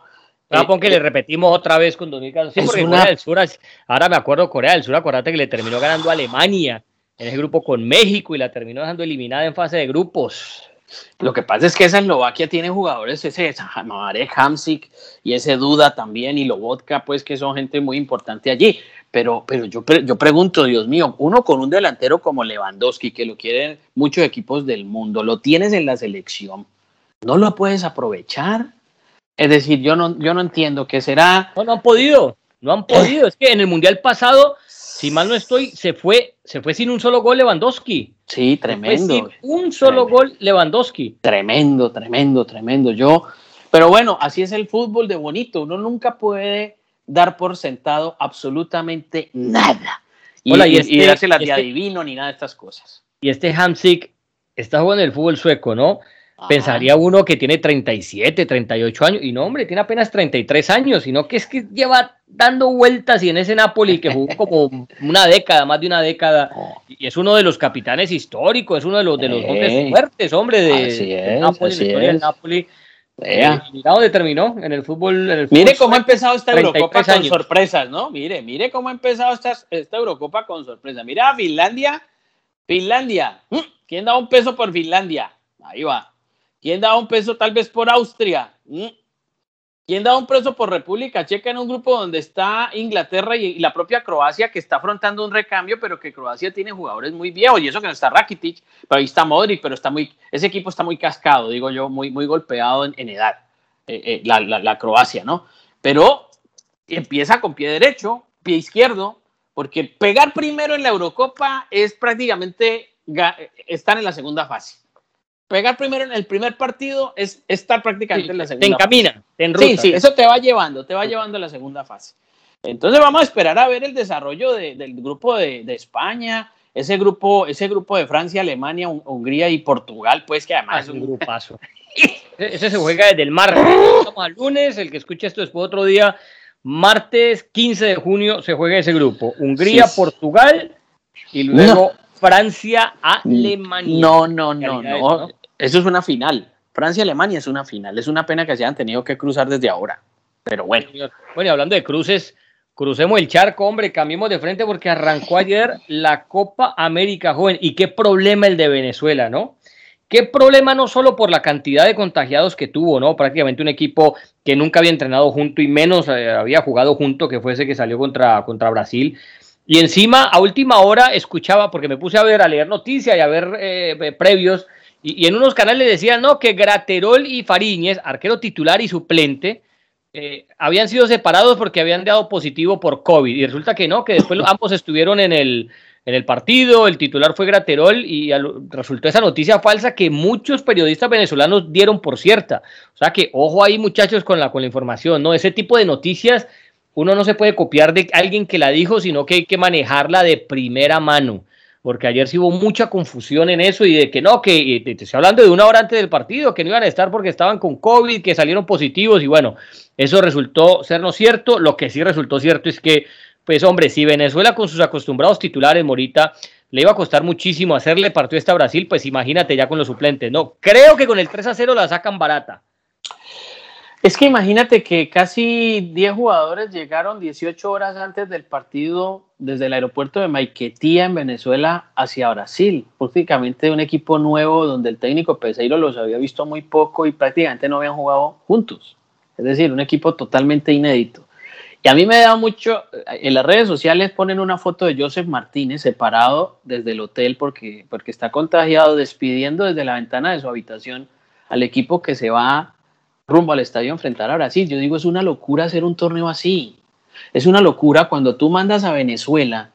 [SPEAKER 1] Japón que le eh, repetimos otra vez con 2014. Sí, porque Corea del Sur, ahora me acuerdo Corea del Sur, acuérdate que le terminó ganando a Alemania en ese grupo con México y la terminó dejando eliminada en fase de grupos.
[SPEAKER 2] Lo que pasa es que esa Eslovaquia tiene jugadores, ese Marek Hamsik y ese Duda también, y Lobotka, pues que son gente muy importante allí. Pero, pero yo, yo pregunto, Dios mío, uno con un delantero como Lewandowski, que lo quieren muchos equipos del mundo, lo tienes en la selección, ¿no lo puedes aprovechar? Es decir, yo no, yo no entiendo qué será.
[SPEAKER 1] No, no han podido, no han podido. es que en el Mundial pasado si mal no estoy, se fue, se fue sin un solo gol Lewandowski.
[SPEAKER 2] Sí, tremendo.
[SPEAKER 1] un solo gol Lewandowski.
[SPEAKER 2] Tremendo, tremendo, tremendo. Yo, pero bueno, así es el fútbol de bonito. Uno nunca puede dar por sentado absolutamente nada. Y, y, este, y darse la este, adivino ni nada de estas cosas.
[SPEAKER 1] Y este Hamsik está jugando el fútbol sueco, ¿no? Pensaría uno que tiene 37, 38 años, y no, hombre, tiene apenas 33 años, sino que es que lleva dando vueltas y en ese Napoli que jugó como una década, más de una década, y es uno de los capitanes históricos, es uno de los de los fuertes, hombre, de, Napoli, la historia del Napoli. Eh, mira dónde terminó en el fútbol.
[SPEAKER 2] mire cómo ha empezado esta Eurocopa con sorpresas, ¿no? Mire, mire cómo ha empezado esta, esta Eurocopa con sorpresas. Mira, Finlandia, Finlandia. ¿Mm? ¿Quién da un peso por Finlandia? Ahí va. ¿Quién da un peso tal vez por Austria? ¿Mm? ¿Quién da un peso por República Checa en un grupo donde está Inglaterra y, la propia Croacia que está afrontando un recambio, pero que Croacia tiene jugadores muy viejos y eso que no está Rakitic, pero ahí está Modric, pero está muy, ese equipo está muy cascado, digo yo, muy, muy golpeado en, edad, eh, eh, la, Croacia, ¿no? Pero empieza con pie derecho, pie izquierdo, porque pegar primero en la Eurocopa es prácticamente estar en la segunda fase pegar primero en el primer partido es estar prácticamente en la segunda.
[SPEAKER 1] Te encamina,
[SPEAKER 2] te enruta. Sí, sí, eso te va llevando, te va llevando a la segunda fase. Entonces vamos a esperar a ver el desarrollo del grupo de, España, ese grupo, ese grupo de Francia, Alemania, Hungría y Portugal, pues que además
[SPEAKER 1] es un grupazo. ese se juega desde el martes. Estamos al lunes, el que escuche esto después otro día. Martes 15 de junio se juega ese grupo. Hungría, Portugal y luego Francia, Alemania.
[SPEAKER 2] No, no, no, no. Eso es una final. Francia-Alemania es una final. Es una pena que se hayan tenido que cruzar desde ahora. Pero bueno.
[SPEAKER 1] Bueno, y hablando de cruces, crucemos el charco, hombre, cambiemos de frente porque arrancó ayer la Copa América Joven. Y qué problema el de Venezuela, ¿no? Qué problema no solo por la cantidad de contagiados que tuvo, ¿no? Prácticamente un equipo que nunca había entrenado junto y menos eh, había jugado junto, que fue ese que salió contra, contra Brasil. Y encima, a última hora, escuchaba, porque me puse a ver, a leer noticias y a ver eh, previos, y, en unos canales decían, no, que Graterol y Fariñez, arquero titular y suplente, eh, habían sido separados porque habían dado positivo por COVID. Y resulta que no, que después ambos estuvieron en el, en el partido, el titular fue Graterol y resultó esa noticia falsa que muchos periodistas venezolanos dieron por cierta. O sea que ojo ahí muchachos con la, con la información, ¿no? Ese tipo de noticias uno no se puede copiar de alguien que la dijo, sino que hay que manejarla de primera mano. Porque ayer sí hubo mucha confusión en eso y de que no, que te estoy hablando de una hora antes del partido, que no iban a estar porque estaban con COVID, que salieron positivos y bueno, eso resultó ser no cierto. Lo que sí resultó cierto es que, pues hombre, si Venezuela con sus acostumbrados titulares, Morita, le iba a costar muchísimo hacerle partido esta a Brasil, pues imagínate ya con los suplentes. No, creo que con el 3 a 0 la sacan barata.
[SPEAKER 2] Es que imagínate que casi 10 jugadores llegaron 18 horas antes del partido desde el aeropuerto de Maiquetía en Venezuela hacia Brasil. Prácticamente un equipo nuevo donde el técnico Peseiro los había visto muy poco y prácticamente no habían jugado juntos. Es decir, un equipo totalmente inédito. Y a mí me da mucho, en las redes sociales ponen una foto de Joseph Martínez separado desde el hotel porque, porque está contagiado, despidiendo desde la ventana de su habitación al equipo que se va rumbo al estadio a enfrentar a Brasil. Yo digo, es una locura hacer un torneo así. Es una locura cuando tú mandas a Venezuela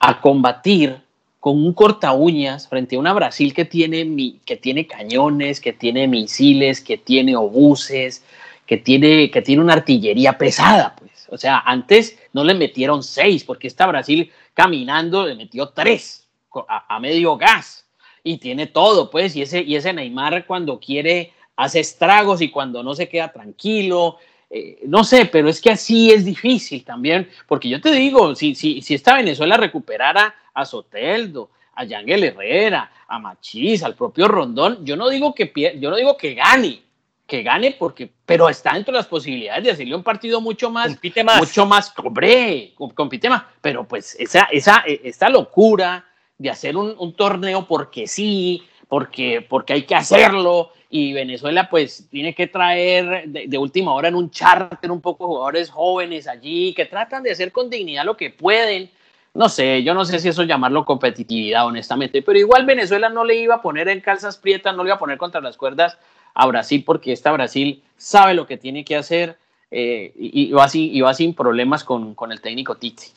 [SPEAKER 2] a combatir con un corta uñas frente a una Brasil que tiene, que tiene cañones, que tiene misiles, que tiene obuses, que tiene, que tiene una artillería pesada. Pues. O sea, antes no le metieron seis, porque esta Brasil caminando le metió tres a, a medio gas y tiene todo, pues, y ese, y ese Neymar cuando quiere hace estragos y cuando no se queda tranquilo. Eh, no sé, pero es que así es difícil también, porque yo te digo, si, si, si esta Venezuela recuperara a Soteldo, a Yangel Herrera, a Machís, al propio Rondón, yo no digo que yo no digo que gane, que gane porque, pero está dentro de las posibilidades de hacerle un partido mucho más,
[SPEAKER 1] compite más,
[SPEAKER 2] mucho más, hombre, compite más, pero pues esa, esa, esta locura de hacer un, un torneo porque sí, porque, porque hay que hacerlo, y Venezuela pues tiene que traer de, última hora en un charter un poco jugadores jóvenes allí que tratan de hacer con dignidad lo que pueden. No sé, yo no sé si eso llamarlo competitividad honestamente, pero igual Venezuela no le iba a poner en calzas prietas, no le iba a poner contra las cuerdas a Brasil porque esta Brasil sabe lo que tiene que hacer eh, y, va así, y va sin problemas con, con el técnico Titi.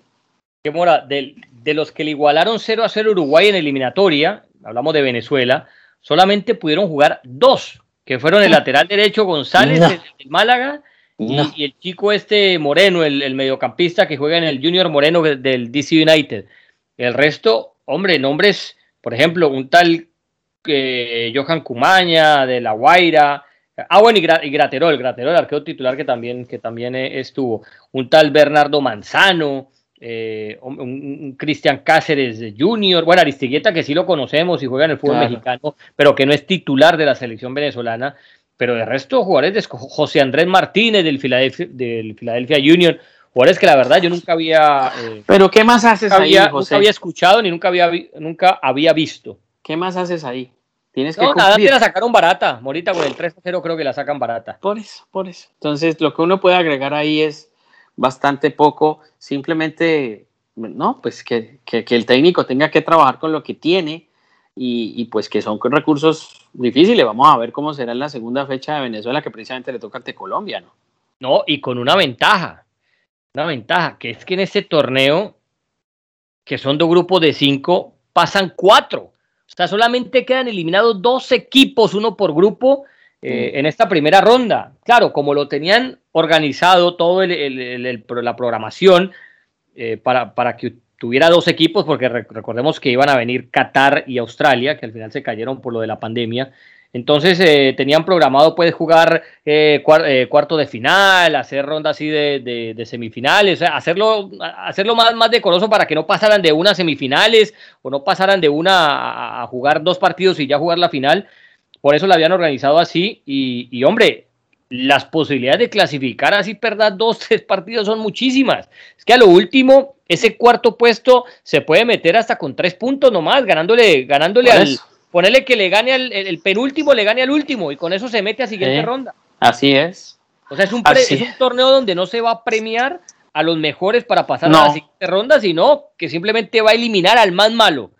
[SPEAKER 1] Que mora, de, de los que le igualaron 0 a 0 Uruguay en eliminatoria, hablamos de Venezuela, solamente pudieron jugar dos, que fueron el lateral derecho González del Málaga y, el chico este Moreno, el, mediocampista que juega en el Junior Moreno del DC United. El resto, hombre, nombres, por ejemplo, un tal eh, Johan Cumaña de La Guaira. Ah, bueno, y, Graterol, Graterol, el arquero titular que también, que también eh, estuvo. Un tal Bernardo Manzano, eh, un, Cristian Cáceres Junior, bueno, Aristigueta que sí lo conocemos y juega en el fútbol mexicano, pero que no es titular de la selección venezolana, pero de resto jugadores de José Andrés Martínez del Philadelphia, del Philadelphia Junior, jugadores que la verdad yo nunca había...
[SPEAKER 2] Eh, pero ¿qué más haces
[SPEAKER 1] ahí, José? Nunca había escuchado ni nunca había, nunca había visto.
[SPEAKER 2] ¿Qué más haces ahí?
[SPEAKER 1] Tienes que no, nada, te la sacaron barata. Morita con el 3-0 creo que la sacan barata.
[SPEAKER 2] Por eso, por eso. Entonces, lo que uno puede agregar ahí es bastante poco, simplemente, no, pues que, el técnico tenga que trabajar con lo que tiene y, pues que son recursos difíciles. Vamos a ver cómo será en la segunda fecha de Venezuela que precisamente le toca ante Colombia, ¿no?
[SPEAKER 1] No, y con una ventaja, una ventaja, que es que en este torneo, que son dos grupos de cinco, pasan cuatro. O sea, solamente quedan eliminados dos equipos, uno por grupo, eh, mm. en esta primera ronda. Claro, como lo tenían organizado todo la programación eh, para, para que tuviera dos equipos, porque recordemos que iban a venir Qatar y Australia, que al final se cayeron por lo de la pandemia. Entonces eh, tenían programado pues jugar eh, eh, cuarto de final, hacer rondas así de, semifinales, hacerlo, hacerlo más, más decoroso para que no pasaran de una semifinales o no pasaran de una a, jugar dos partidos y ya jugar la final. Por eso la habían organizado así y, y hombre, las posibilidades de clasificar así, perder dos, tres partidos son muchísimas. Es que a lo último, ese cuarto puesto se puede meter hasta con tres puntos nomás, ganándole, ganándole al. Ponerle que le gane al el, penúltimo, le gane al último y con eso se mete a siguiente ronda.
[SPEAKER 2] Así es.
[SPEAKER 1] O sea, es un, torneo donde no se va a premiar a los mejores para pasar a la siguiente ronda, sino que simplemente va a eliminar al más malo.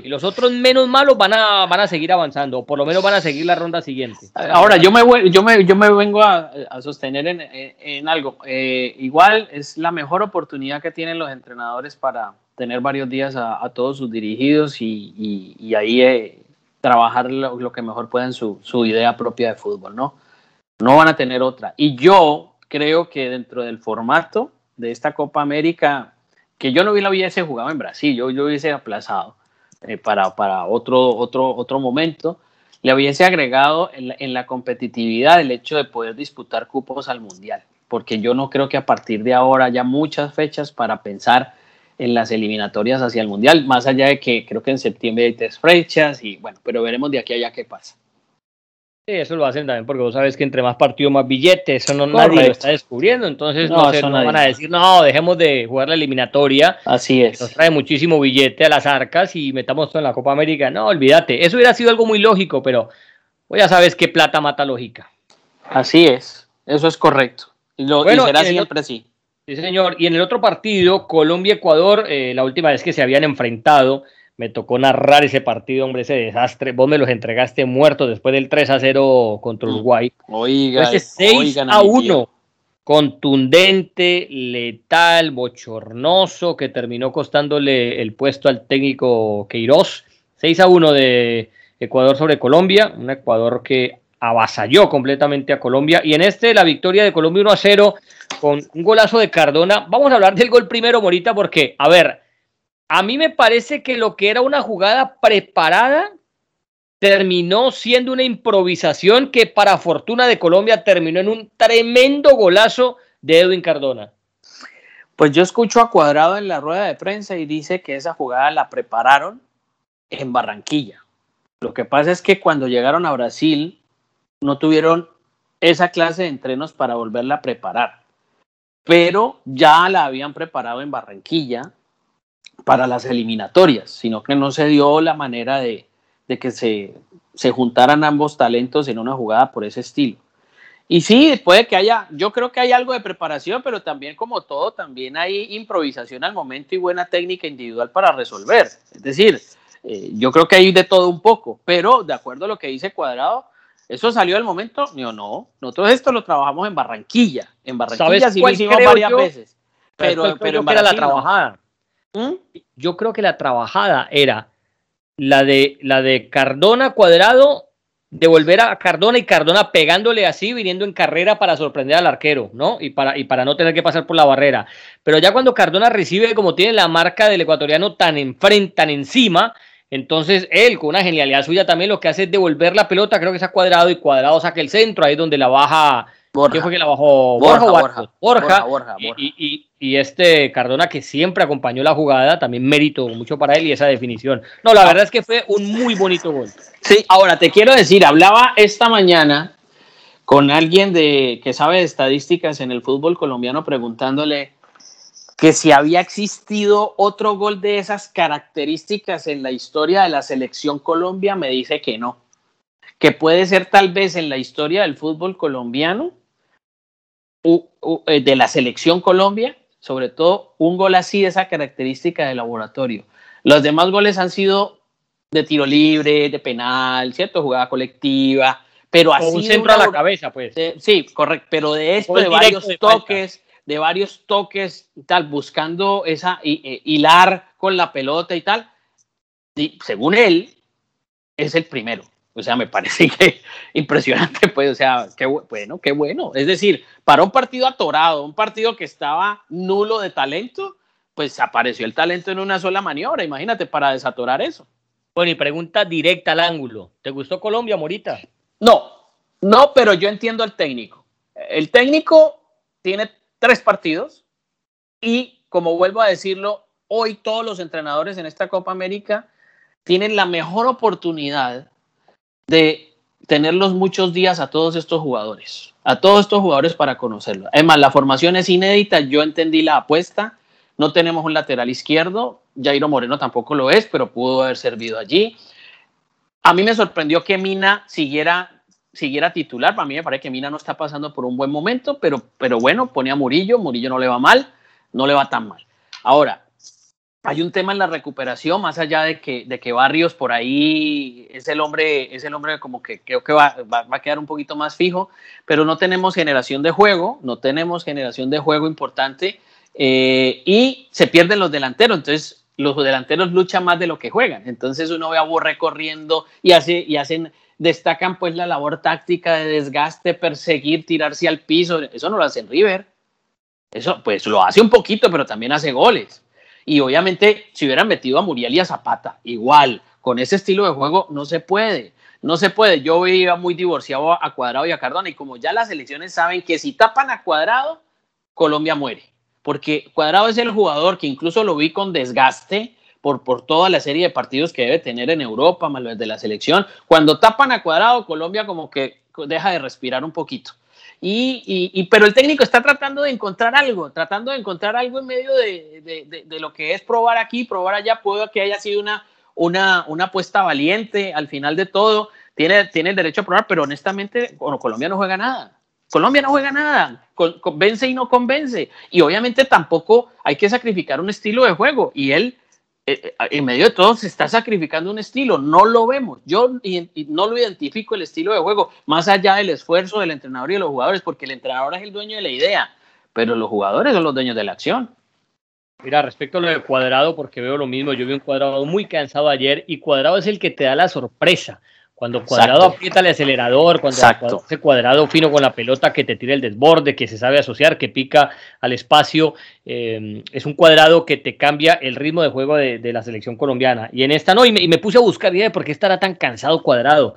[SPEAKER 1] Y los otros menos malos van a, van a seguir avanzando, o por lo menos van a seguir la ronda siguiente.
[SPEAKER 2] Ahora, yo me, yo me, yo me vengo a, sostener en, algo. Eh, igual es la mejor oportunidad que tienen los entrenadores para tener varios días a, todos sus dirigidos y, y, ahí eh, trabajar lo, que mejor puedan su, su idea propia de fútbol, ¿no? No van a tener otra. Y yo creo que dentro del formato de esta Copa América, que yo no vi la hubiese jugado en Brasil, yo, yo hubiese aplazado eh, para, para, otro, otro, otro momento, le hubiese agregado en la, competitividad el hecho de poder disputar cupos al Mundial, porque yo no creo que a partir de ahora haya muchas fechas para pensar en las eliminatorias hacia el Mundial, más allá de que creo que en septiembre hay tres fechas y bueno, pero veremos de aquí a allá qué pasa.
[SPEAKER 1] Sí, eso lo hacen también porque vos sabes que entre más partidos, más billetes, eso no nadie lo está descubriendo, entonces no, no, van a decir, no, dejemos de jugar la eliminatoria.
[SPEAKER 2] Así es.
[SPEAKER 1] Nos trae muchísimo billete a las arcas y metamos todo en la Copa América. No, olvídate, eso hubiera sido algo muy lógico, pero vos ya sabes que plata mata lógica.
[SPEAKER 2] Así es, eso es correcto. Y, lo, bueno, será siempre así.
[SPEAKER 1] Sí, señor. Y en el otro partido, Colombia-Ecuador, eh, la última vez que se habían enfrentado, me tocó narrar ese partido, hombre, ese desastre. Vos me los entregaste muertos después del 3 a 0 contra mm. Uruguay.
[SPEAKER 2] Oiga, ese
[SPEAKER 1] 6 a 1, contundente, letal, bochornoso, que terminó costándole el puesto al técnico Queiroz. 6 a 1 de Ecuador sobre Colombia, un Ecuador que avasalló completamente a Colombia. Y en este, la victoria de Colombia 1 a 0 con un golazo de Cardona. Vamos a hablar del gol primero, Morita, porque, a ver, a mí me parece que lo que era una jugada preparada terminó siendo una improvisación que para fortuna de Colombia terminó en un tremendo golazo de Edwin Cardona.
[SPEAKER 2] Pues yo escucho a Cuadrado en la rueda de prensa y dice que esa jugada la prepararon en Barranquilla. Lo que pasa es que cuando llegaron a Brasil no tuvieron esa clase de entrenos para volverla a preparar, pero ya la habían preparado en Barranquilla para las eliminatorias, sino que no se dio la manera de, que se, se, juntaran ambos talentos en una jugada por ese estilo. Y sí, puede que haya, yo creo que hay algo de preparación, pero también como todo, también hay improvisación al momento y buena técnica individual para resolver. Es decir, eh, yo creo que hay de todo un poco, pero de acuerdo a lo que dice Cuadrado, ¿eso salió al momento? No, no, nosotros esto lo trabajamos en Barranquilla. En Barranquilla sí lo hicimos varias veces.
[SPEAKER 1] Pero, pero, en era la trabajada. Yo creo que la trabajada era la de, la de Cardona cuadrado, devolver a Cardona y Cardona pegándole así, viniendo en carrera para sorprender al arquero, ¿no? Y para, y para no tener que pasar por la barrera. Pero ya cuando Cardona recibe, como tiene la marca del ecuatoriano tan enfrente, tan encima, entonces él, con una genialidad suya, también lo que hace es devolver la pelota, creo que es a cuadrado y cuadrado saca el centro, ahí donde la baja ¿Quién fue que la bajó?
[SPEAKER 2] Borja.
[SPEAKER 1] Borja, Borja. Y, este Cardona que siempre acompañó la jugada, también mérito mucho para él y esa definición. No, la verdad es que fue un muy bonito gol.
[SPEAKER 2] Sí, ahora te quiero decir, hablaba esta mañana con alguien de, que sabe de estadísticas en el fútbol colombiano preguntándole que si había existido otro gol de esas características en la historia de la selección Colombia, me dice que no. Que puede ser tal vez en la historia del fútbol colombiano de la selección Colombia, sobre todo un gol así de esa característica de laboratorio. Los demás goles han sido de tiro libre, de penal, ¿cierto? Jugada colectiva, pero así.
[SPEAKER 1] un centro a la cabeza, pues.
[SPEAKER 2] sí, correcto, pero de esto, de varios toques, de varios toques y tal, buscando esa, e, hilar con la pelota y tal. Y, según él, es el primero. O sea, me parece que impresionante, pues, o sea, qué bueno, qué bueno. Es decir, para un partido atorado, un partido que estaba nulo de talento, pues apareció el talento en una sola maniobra, imagínate, para desatorar eso.
[SPEAKER 1] Bueno, y pregunta directa al ángulo. ¿Te gustó Colombia, Morita?
[SPEAKER 2] No, no, pero yo entiendo al técnico. El técnico tiene tres partidos y, como vuelvo a decirlo, hoy todos los entrenadores en esta Copa América tienen la mejor oportunidad de tenerlos muchos días a todos estos jugadores, a todos estos jugadores para conocerlos. Además, la formación es inédita, yo entendí la apuesta, no tenemos un lateral izquierdo, Jairo Moreno tampoco lo es, pero pudo haber servido allí. A mí me sorprendió que Mina siguiera, siguiera titular, para mí me parece que Mina no está pasando por un buen momento, pero, pero bueno, pone a Murillo, Murillo no le va mal, no le va tan mal. Ahora, hay un tema en la recuperación, más allá de que, de que Barrios por ahí es el hombre, es el hombre como que creo que va, va, a quedar un poquito más fijo, pero no tenemos generación de juego, no tenemos generación de juego importante eh, y se pierden los delanteros, entonces los delanteros luchan más de lo que juegan, entonces uno ve a Borre corriendo y, hace, y hacen, destacan pues la labor táctica de desgaste, perseguir, tirarse al piso, eso no lo hacen River, eso pues lo hace un poquito, pero también hace goles. Y obviamente, si hubieran metido a Muriel y a Zapata, igual, con ese estilo de juego, no se puede. No se puede. Yo iba muy divorciado a Cuadrado y a Cardona. Y como ya las elecciones saben que si tapan a Cuadrado, Colombia muere. Porque Cuadrado es el jugador que incluso lo vi con desgaste por, por toda la serie de partidos que debe tener en Europa, más de la selección. Cuando tapan a Cuadrado, Colombia como que deja de respirar un poquito. Y, pero el técnico está tratando de encontrar algo, tratando de encontrar algo en medio de, lo que es probar aquí, probar allá. Puede que haya sido una, una, una apuesta valiente al final de todo. Tiene, tiene el derecho a probar, pero honestamente, bueno, Colombia no juega nada. Colombia no juega nada, convence y no convence. Y obviamente tampoco hay que sacrificar un estilo de juego. Y él en medio de todo se está sacrificando un estilo, no lo vemos, yo no lo identifico el estilo de juego, más allá del esfuerzo del entrenador y de los jugadores, porque el entrenador es el dueño de la idea, pero los jugadores son los dueños de la acción.
[SPEAKER 1] Mira, respecto a lo de Cuadrado, porque veo lo mismo, yo vi un Cuadrado muy cansado ayer y Cuadrado es el que te da la sorpresa. Cuando Cuadrado aprieta el acelerador, cuando ese Cuadrado fino con la pelota que te tira el desborde, que se sabe asociar, que pica al espacio, eh, es un Cuadrado que te cambia el ritmo de juego de, la selección colombiana. Y en esta no, y me, puse a buscar, y por qué estará tan cansado Cuadrado.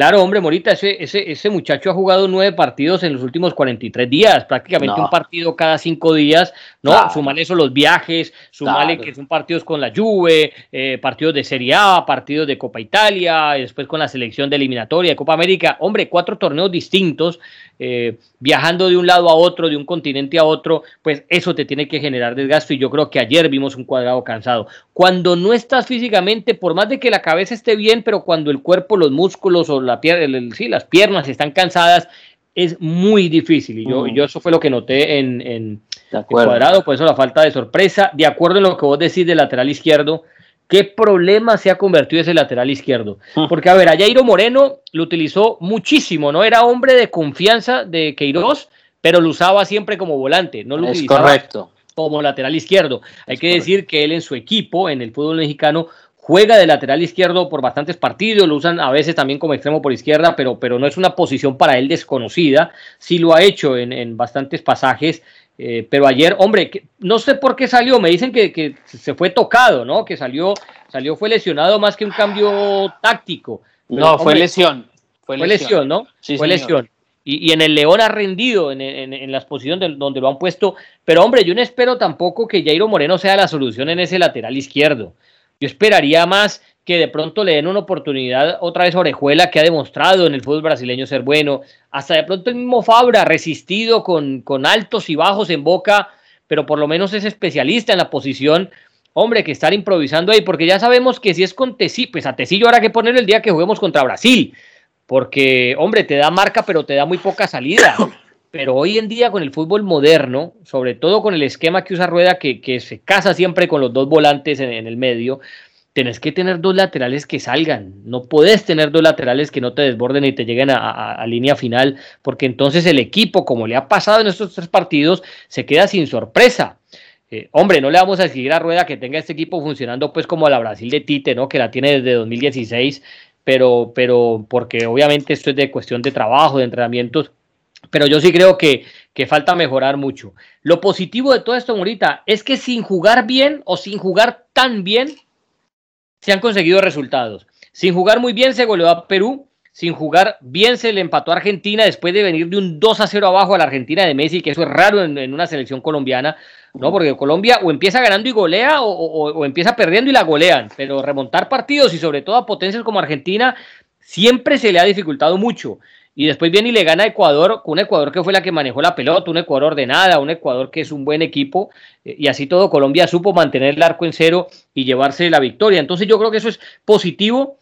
[SPEAKER 1] Claro, hombre, Morita, ese, ese, ese, muchacho ha jugado nueve partidos en los últimos 43 días, prácticamente un partido cada cinco días, ¿no? Sumale eso los viajes, sumale que son partidos con la Juve, eh, partidos de Serie A, partidos de Copa Italia, y después con la selección de eliminatoria de Copa América. Hombre, cuatro torneos distintos, eh, viajando de un lado a otro, de un continente a otro, pues eso te tiene que generar desgaste y yo creo que ayer vimos un cuadrado cansado. Cuando no estás físicamente, por más de que la cabeza esté bien, pero cuando el cuerpo, los músculos o la sí, las piernas están cansadas, es muy difícil. Y yo, mm. yo eso fue lo que noté en, en, cuadrado, por eso la falta de sorpresa. De acuerdo en lo que vos decís del lateral izquierdo, ¿qué problema se ha convertido ese lateral izquierdo? Mm. Porque, a ver, a Jairo Moreno lo utilizó muchísimo, ¿no? Era hombre de confianza de Queiroz, pero lo usaba siempre como volante, no lo
[SPEAKER 2] es correcto.
[SPEAKER 1] como lateral izquierdo. Hay que decir que él en su equipo, en el fútbol mexicano, juega de lateral izquierdo por bastantes partidos, lo usan a veces también como extremo por izquierda, pero, pero no es una posición para él desconocida, sí lo ha hecho en, bastantes pasajes, eh, pero ayer, hombre, no sé por qué salió, me dicen que, se fue tocado, ¿no? Que salió, salió, fue lesionado más que un cambio táctico.
[SPEAKER 2] no, fue lesión.
[SPEAKER 1] Fue lesión, ¿no? Sí, fue lesión. Y, en el León ha rendido en, en, las posiciones donde lo han puesto. Pero hombre, yo no espero tampoco que Jairo Moreno sea la solución en ese lateral izquierdo. Yo esperaría más que de pronto le den una oportunidad otra vez a Orejuela, que ha demostrado en el fútbol brasileño ser bueno. Hasta de pronto el mismo Fabra, resistido con, con altos y bajos en boca, pero por lo menos es especialista en la posición. Hombre, que estar improvisando ahí, porque ya sabemos que si es con Tecillo, pues a Tecillo habrá que poner el día que juguemos contra Brasil, porque, hombre, te da marca, pero te da muy poca salida. Pero hoy en día con el fútbol moderno, sobre todo con el esquema que usa Rueda, que, se casa siempre con los dos volantes en, el medio, tenés que tener dos laterales que salgan. No podés tener dos laterales que no te desborden y te lleguen a, línea final, porque entonces el equipo, como le ha pasado en estos tres partidos, se queda sin sorpresa. Eh, hombre, no le vamos a exigir a Rueda que tenga este equipo funcionando pues como a la Brasil de Tite, ¿no? Que la tiene desde 2016 pero, pero porque obviamente esto es de cuestión de trabajo, de entrenamientos, pero yo sí creo que, que falta mejorar mucho. Lo positivo de todo esto, Morita, es que sin jugar bien o sin jugar tan bien, se han conseguido resultados. Sin jugar muy bien se goleó a Perú, sin jugar bien se le empató a Argentina después de venir de un 2 a 0 abajo a la Argentina de Messi, que eso es raro en, una selección colombiana, ¿no? Porque Colombia o empieza ganando y golea o, empieza perdiendo y la golean, pero remontar partidos y sobre todo a potencias como Argentina siempre se le ha dificultado mucho. Y después viene y le gana a Ecuador, un Ecuador que fue la que manejó la pelota, un Ecuador ordenada, un Ecuador que es un buen equipo, eh, y así todo Colombia supo mantener el arco en cero y llevarse la victoria. Entonces yo creo que eso es positivo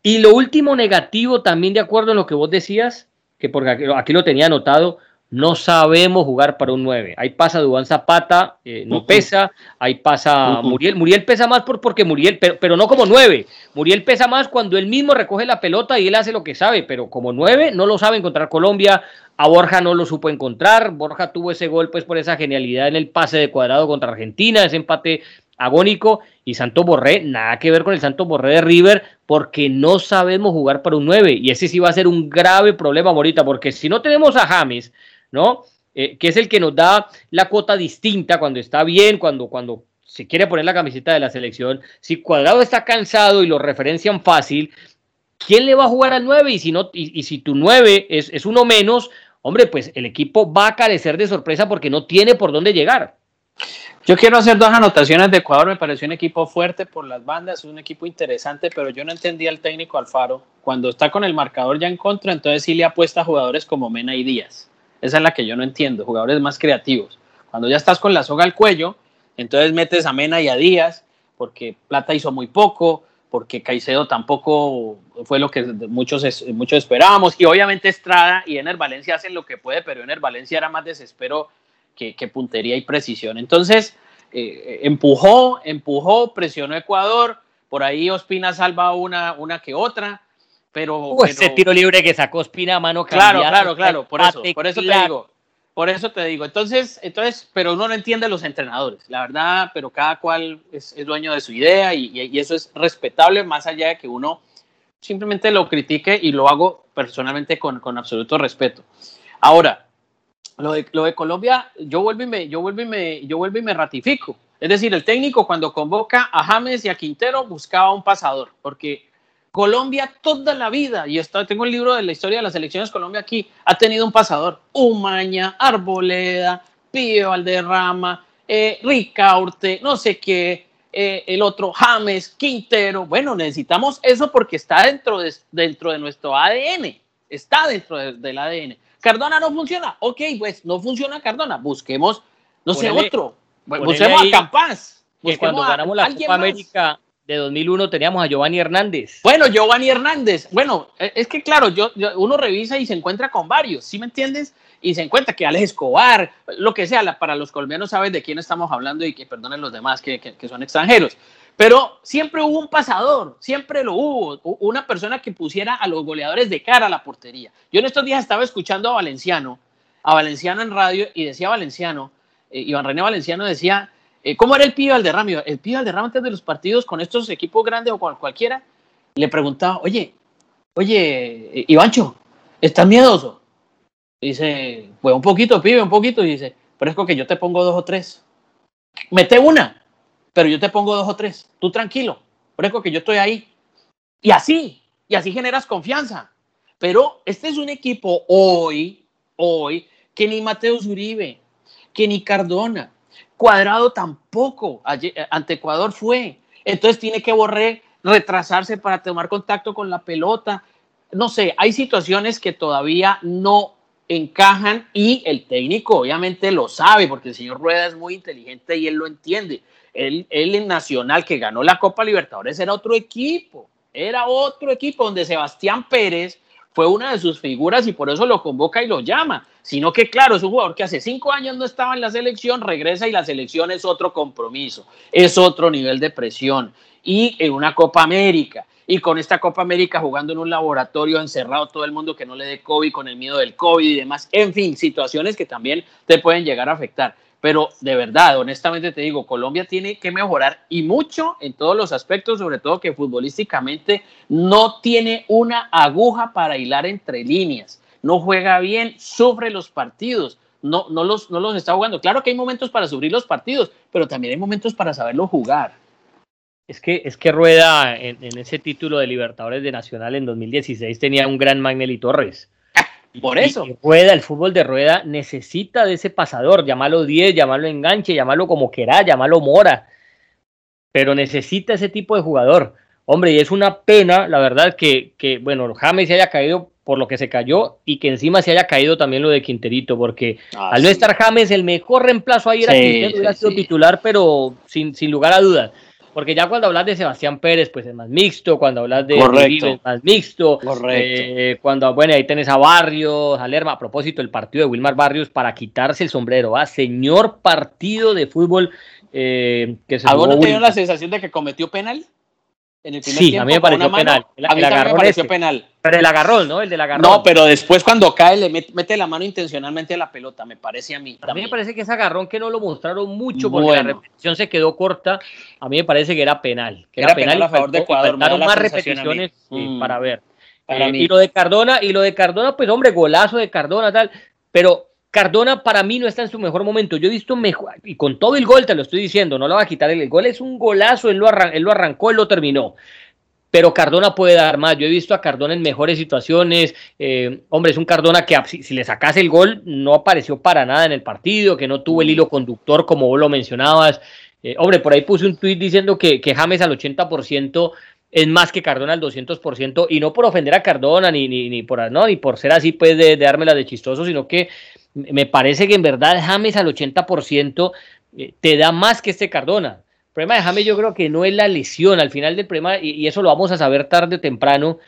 [SPEAKER 1] y lo último negativo, también de acuerdo en lo que vos decías, que porque aquí, lo tenía anotado, no sabemos jugar para un 9. Ahí pasa Dubán Zapata, eh, no pesa, ahí pasa Muriel. Muriel pesa más por, porque Muriel, pero, pero, no como 9. Muriel pesa más cuando él mismo recoge la pelota y él hace lo que sabe, pero como 9 no lo sabe encontrar Colombia. A Borja no lo supo encontrar. Borja tuvo ese gol pues por esa genialidad en el pase de cuadrado contra Argentina, ese empate agónico y Santo Borré, nada que ver con el Santo Borré de River, porque no sabemos jugar para un 9 y ese sí va a ser un grave problema ahorita, porque si no tenemos a James, ¿no? Eh, que es el que nos da la cuota distinta cuando está bien, cuando, cuando se quiere poner la camiseta de la selección, si Cuadrado está cansado y lo referencian fácil, ¿quién le va a jugar al 9? Y si, no, y, si tu 9 es, es uno menos, hombre, pues el equipo va a carecer de sorpresa porque no tiene por dónde llegar.
[SPEAKER 2] Yo quiero hacer dos anotaciones de Ecuador. Me pareció un equipo fuerte por las bandas, un equipo interesante, pero yo no entendía al técnico Alfaro. Cuando está con el marcador ya en contra, entonces sí le apuesta a jugadores como Mena y Díaz. Esa es la que yo no entiendo, jugadores más creativos. Cuando ya estás con la soga al cuello, entonces metes a Mena y a Díaz, porque Plata hizo muy poco, porque Caicedo tampoco fue lo que muchos, muchos esperábamos, y obviamente Estrada y Ener Valencia hacen lo que puede, pero Ener Valencia era más desespero que, puntería y precisión. Entonces, eh, empujó, empujó, presionó Ecuador, por ahí Ospina salva una, una que otra, pero,
[SPEAKER 1] ese tiro libre que sacó Ospina a mano
[SPEAKER 2] Claro, claro, claro, por eso, por eso te digo. Por eso te digo, entonces, entonces, pero uno no entiende a los entrenadores, la verdad, pero cada cual es, dueño de su idea y, eso es respetable más allá de que uno simplemente lo critique y lo hago personalmente con, con absoluto respeto. Ahora, lo de, lo de Colombia, yo vuelvo, y me, yo, vuelvo y me, yo vuelvo y me ratifico. Es decir, el técnico cuando convoca a James y a Quintero buscaba un pasador, porque Colombia toda la vida, y está, tengo el libro de la historia de las elecciones Colombia aquí, ha tenido un pasador. Umaña, Arboleda, Pío Valderrama, eh, Ricaurte, no sé qué, eh, el otro James, Quintero. Bueno, necesitamos eso porque está dentro de, dentro de nuestro ADN, está dentro del ADN. Cardona no funciona. Ok, pues no funciona Cardona. Busquemos, no sé, otro. Busquemos a Campas.
[SPEAKER 1] cuando ganamos la Copa América de 2001 teníamos a Giovanni Hernández.
[SPEAKER 2] Bueno, Giovanni Hernández. Bueno, e, es que claro, yo, uno revisa y se encuentra con varios, ¿sí me entiendes? Y se encuentra que Alex Escobar, lo que sea, para los colombianos sabes de quién estamos hablando y que perdonen los demás que, son extranjeros. Pero siempre hubo un pasador, siempre lo hubo, una persona que pusiera a los goleadores de cara a la portería. Yo en estos días estaba escuchando a Valenciano, a Valenciano en radio, y decía Valenciano, eh, Iván René Valenciano decía, eh, ¿cómo era el pibe Valderrama? El pibe Valderrama antes de los partidos con estos equipos grandes o con cualquiera, le preguntaba, oye, oye, eh, Ivancho, ¿estás miedoso? dice, pues un poquito, pibe, un poquito, y dice, pero es que yo te pongo dos o tres. Mete una, pero yo te pongo dos o tres, tú tranquilo, por que yo estoy ahí. Y así, y así generas confianza. Pero este es un equipo hoy, hoy, que ni Mateo Zuribe, que ni Cardona, Cuadrado tampoco, ante Ecuador fue. Entonces tiene que borrar, retrasarse para tomar contacto con la pelota. No sé, hay situaciones que todavía no encajan y el técnico obviamente lo sabe porque el señor Rueda es muy inteligente y él lo entiende. Él, Nacional, que ganó la Copa Libertadores, era otro equipo, era otro equipo donde Sebastián Pérez fue una de sus figuras y por eso lo convoca y lo llama. Sino que, claro, es un jugador que hace cinco años no estaba en la selección, regresa y la selección es otro compromiso, es otro nivel de presión. Y en una Copa América, y con esta Copa América jugando en un laboratorio encerrado todo el mundo que no le dé COVID, con el miedo del COVID y demás. En fin, situaciones que también te pueden llegar a afectar pero de verdad, honestamente te digo, Colombia tiene que mejorar y mucho en todos los aspectos, sobre todo que futbolísticamente no tiene una aguja para hilar entre líneas, no juega bien, sufre los partidos, no, no, los, no los está jugando. Claro que hay momentos para sufrir los partidos, pero también hay momentos para saberlo jugar.
[SPEAKER 1] Es que, es que Rueda en, ese título de Libertadores de Nacional en 2016 tenía un gran Magnelli Torres.
[SPEAKER 2] Por eso.
[SPEAKER 1] rueda, el fútbol de rueda necesita de ese pasador, llámalo 10, llámalo enganche, llámalo como quiera, llámalo mora. Pero necesita ese tipo de jugador. Hombre, y es una pena, la verdad, que, que bueno, James se haya caído por lo que se cayó y que encima se haya caído también lo de Quinterito, porque ah, al no estar James, el mejor reemplazo ahí era Quintero, hubiera sido titular, pero sin, sin lugar a dudas. Porque ya cuando hablas de Sebastián Pérez, pues es más mixto, cuando hablas de Uribe es más mixto. Eh, cuando, bueno, ahí tenés a Barrios, a Lerma. A propósito, el partido de Wilmar Barrios para quitarse el sombrero, ¿ah? Señor partido de fútbol
[SPEAKER 2] eh, que se ¿Alguno tenido la sensación de que cometió penal?
[SPEAKER 1] Sí, a mí me pareció penal.
[SPEAKER 2] a mí me pareció penal.
[SPEAKER 1] Pero el agarrón, ¿no? El del agarrón.
[SPEAKER 2] No, pero después cuando cae le mete, la mano intencionalmente a la pelota, me parece a mí.
[SPEAKER 1] A mí me parece que ese agarrón que no lo mostraron mucho porque la repetición se quedó corta, a mí me parece que era penal. Que era, penal, a favor de Ecuador. más repeticiones mm. para ver. Eh, y lo de Cardona, y lo de Cardona, pues hombre, golazo de Cardona, tal. Pero Cardona para mí no está en su mejor momento. Yo he visto mejor, y con todo el gol te lo estoy diciendo, no lo va a quitar. El gol es un golazo, él lo, él lo arrancó, él lo terminó. Pero Cardona puede dar más. Yo he visto a Cardona en mejores situaciones. Eh, hombre, es un Cardona que si, le sacase el gol no apareció para nada en el partido, que no tuvo el hilo conductor como vos lo mencionabas. Eh, hombre, por ahí puse un tuit diciendo que, que James al 80% es más que Cardona al 200%, y no por ofender a Cardona, ni, ni, ni, por, no, ni por ser así, pues, de, de dármela de chistoso, sino que me parece que en verdad James al 80% eh, te da más que este Cardona. El problema de James yo creo que no es la lesión al final del problema, y, eso lo vamos a saber tarde o temprano,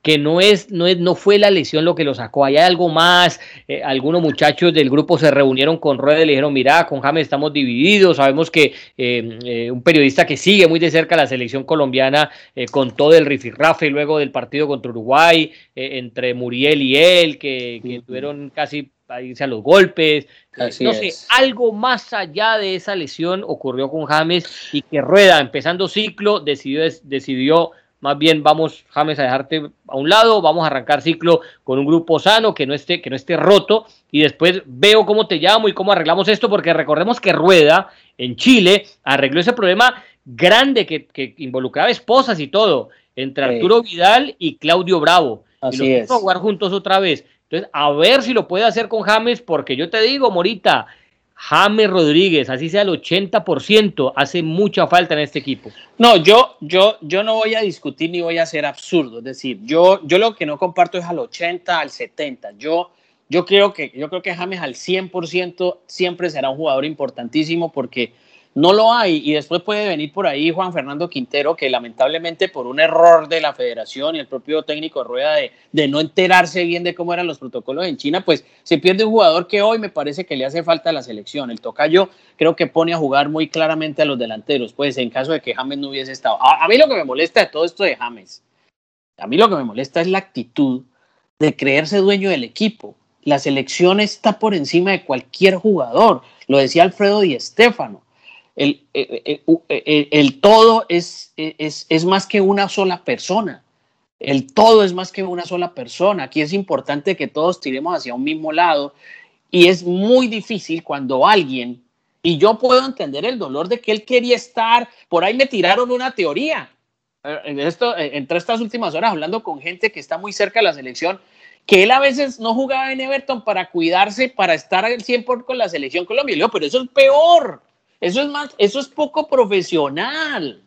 [SPEAKER 1] que no es, no es, no fue la lesión lo que lo sacó, hay algo más, eh, algunos muchachos del grupo se reunieron con Rueda y le dijeron, mira, con James estamos divididos, sabemos que eh, un periodista que sigue muy de cerca la selección colombiana con todo el rifirrafe luego del partido contra Uruguay, entre Muriel y él, que, que tuvieron casi a irse a los golpes. Eh, no sé, algo más allá de esa lesión ocurrió con James y que Rueda, empezando ciclo, decidió, decidió más bien vamos, James, a dejarte a un lado, vamos a arrancar ciclo con un grupo sano, que no esté, que no esté roto, y después veo cómo te llamo y cómo arreglamos esto, porque recordemos que Rueda en Chile arregló ese problema grande que, que involucraba esposas y todo, entre Arturo Vidal y Claudio Bravo.
[SPEAKER 2] Así y los
[SPEAKER 1] es. a jugar juntos otra vez. Entonces, a ver si lo puede hacer con James, porque yo te digo, Morita, James Rodríguez, así sea el 80%, hace mucha falta en este equipo.
[SPEAKER 2] No, yo, yo, yo no voy a discutir ni voy a ser absurdo. Es decir, yo, yo lo que no comparto es al 80, al 70. Yo, yo, creo, que, yo creo que James al 100% siempre será un jugador importantísimo porque no lo hay y después puede venir por ahí Juan Fernando Quintero, que lamentablemente por un error de la federación y el propio técnico Rueda de, de no enterarse bien de cómo eran los protocolos en China, pues se pierde un jugador que hoy me parece que le hace falta a la selección. El tocayo creo que pone a jugar muy claramente a los delanteros, pues en caso de que James no hubiese estado. A, a mí lo que me molesta de todo esto de James, a mí lo que me molesta es la actitud de creerse dueño del equipo. La selección está por encima de cualquier jugador, lo decía Alfredo Di Stéfano el, el, todo es, es, es, más que una sola persona. El todo es más que una sola persona. Aquí es importante que todos tiremos hacia un mismo lado y es muy difícil cuando alguien, y yo puedo entender el dolor de que él quería estar, por ahí me tiraron una teoría. Eh, esto, eh, entre estas últimas horas hablando con gente que está muy cerca de la selección, que él a veces no jugaba en Everton para cuidarse, para estar al 100% con la selección Colombia. Pero eso es peor. Eso es más, eso es poco profesional.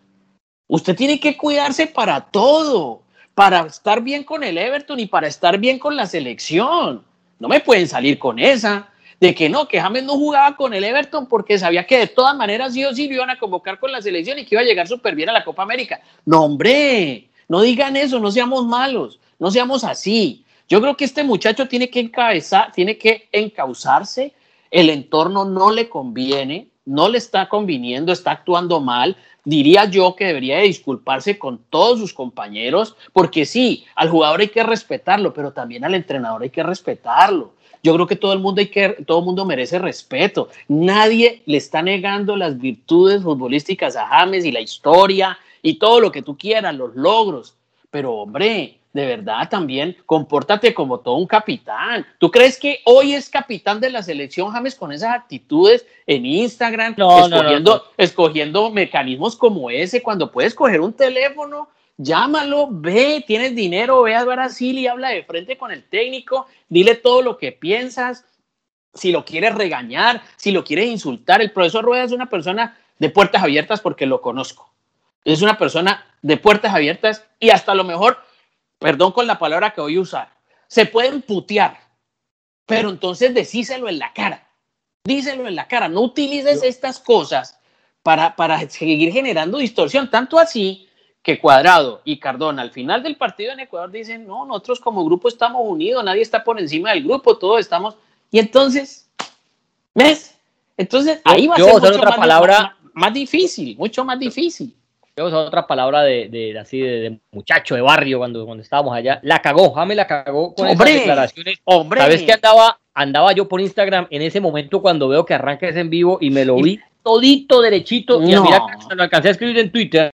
[SPEAKER 2] Usted tiene que cuidarse para todo, para estar bien con el Everton y para estar bien con la selección. No me pueden salir con esa de que no, que James no jugaba con el Everton porque sabía que de todas maneras sí o sí lo iban a convocar con la selección y que iba a llegar súper bien a la Copa América. No, hombre, no digan eso, no seamos malos, no seamos así. Yo creo que este muchacho tiene que encabezar, tiene que encauzarse, el entorno no le conviene, no le está conviniendo, está actuando mal. diría yo que debería disculparse con todos sus compañeros, porque sí, al jugador hay que respetarlo, pero también al entrenador hay que respetarlo. Yo creo que todo el mundo hay que, todo el mundo merece respeto. Nadie le está negando las virtudes futbolísticas a James y la historia y todo lo que tú quieras, los logros. Pero hombre, de verdad también compórtate como todo un capitán. ¿Tú crees que hoy es capitán de la selección James con esas actitudes en Instagram, escogiendo, escogiendo mecanismos como ese, cuando puedes coger un teléfono, llámalo, ve, tienes dinero, ve a Brasil y habla de frente con el técnico, dile todo lo que piensas, si lo quieres regañar, si lo quieres insultar. El profesor Rueda es una persona de puertas abiertas porque lo conozco. Es una persona de puertas abiertas y hasta lo mejor perdón con la palabra que voy a usar, se pueden putear, pero entonces decíselo en la cara, díselo en la cara, no utilices estas cosas para, para seguir generando distorsión, tanto así que Cuadrado y Cardona al final del partido en Ecuador dicen, no, nosotros como grupo estamos unidos, nadie está por encima del grupo, todos estamos, y entonces, ¿ves? Entonces ahí va a ser mucho otra palabra más difícil, mucho más difícil
[SPEAKER 1] otra palabra de, así de, muchacho de barrio cuando, cuando estábamos allá. La cagó, James la cagó con esas declaraciones. Hombre. ¿Sabes que andaba, andaba yo por Instagram en ese momento cuando veo que arranca ese en vivo y me lo vi todito derechito y mira lo alcancé a escribir en Twitter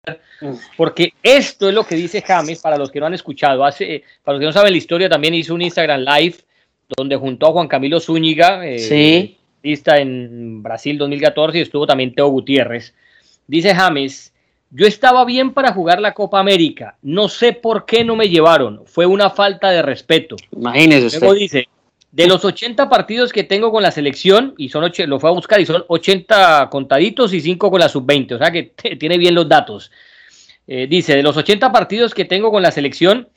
[SPEAKER 1] porque esto es lo que dice James para los que no han escuchado hace para los que no saben la historia también hizo un Instagram live donde juntó a Juan Camilo Zúñiga eh,
[SPEAKER 2] sí.
[SPEAKER 1] en Brasil 2014 y estuvo también Teo Gutiérrez dice James yo estaba bien para jugar la Copa América. No sé por qué no me llevaron. Fue una falta de respeto.
[SPEAKER 2] Imagínese
[SPEAKER 1] Luego dice, de los 80 partidos que tengo con la selección, y son lo fue a buscar, y son 80 contaditos y 5 con la sub-20, o sea que tiene bien los datos. Eh, dice, de los 80 partidos que tengo con la selección,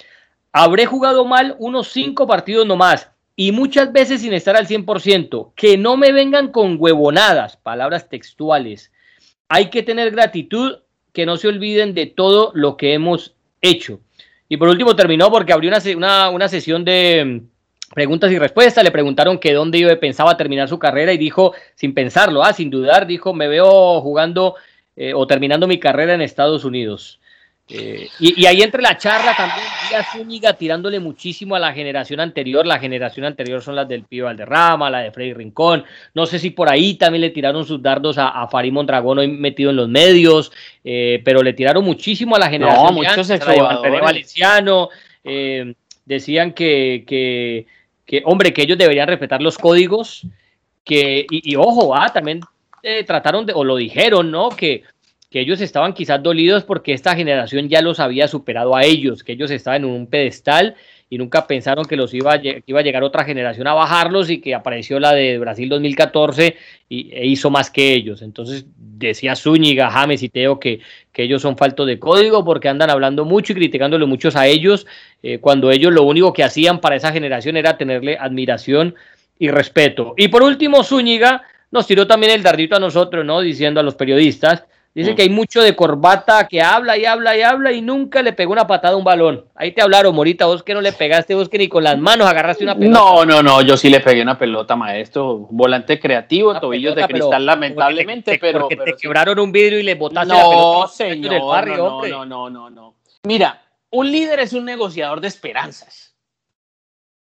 [SPEAKER 1] habré jugado mal unos 5 partidos nomás, y muchas veces sin estar al 100%. Que no me vengan con huevonadas, palabras textuales. Hay que tener gratitud que no se olviden de todo lo que hemos hecho. Y por último terminó porque abrió una, una, sesión de mm, preguntas y respuestas. Le preguntaron que dónde iba, pensaba terminar su carrera y dijo, sin pensarlo, ah, sin dudar, dijo, me veo jugando eh, o terminando mi carrera en Estados Unidos. Eh, y, ahí entre la charla también Díaz Zúñiga tirándole muchísimo a la generación anterior. La generación anterior son las del Pío Valderrama, la de Freddy Rincón. No sé si por ahí también le tiraron sus dardos a, a Farid Mondragón hoy metido en los medios, eh, pero le tiraron muchísimo a la generación
[SPEAKER 2] no, muchos de
[SPEAKER 1] Valenciano. Eh, decían que, que, que, hombre, que ellos deberían respetar los códigos. Que, y, ojo, ah, también trataron de, o lo dijeron, ¿no? Que que ellos estaban quizás dolidos porque esta generación ya los había superado a ellos, que ellos estaban en un pedestal y nunca pensaron que los iba a, iba a llegar otra generación a bajarlos y que apareció la de Brasil 2014 y, e hizo más que ellos. Entonces decía Zúñiga, James y Teo que, que ellos son faltos de código porque andan hablando mucho y criticándole muchos a ellos, eh, cuando ellos lo único que hacían para esa generación era tenerle admiración y respeto. Y por último, Zúñiga nos tiró también el dardito a nosotros, ¿no? Diciendo a los periodistas Dice que hay mucho de corbata que habla y habla y habla y nunca le pegó una patada a un balón. Ahí te hablaron, Morita, vos que no le pegaste, vos que ni con las manos agarraste una pelota.
[SPEAKER 2] No, no, no, yo sí le pegué una pelota, maestro. Volante creativo, tobillos de cristal, lamentablemente, pero.
[SPEAKER 1] Porque te quebraron un vidrio y le botaste
[SPEAKER 2] no, la pelota. Señor, no, no, no, no, no. Mira, un líder es un negociador de esperanzas.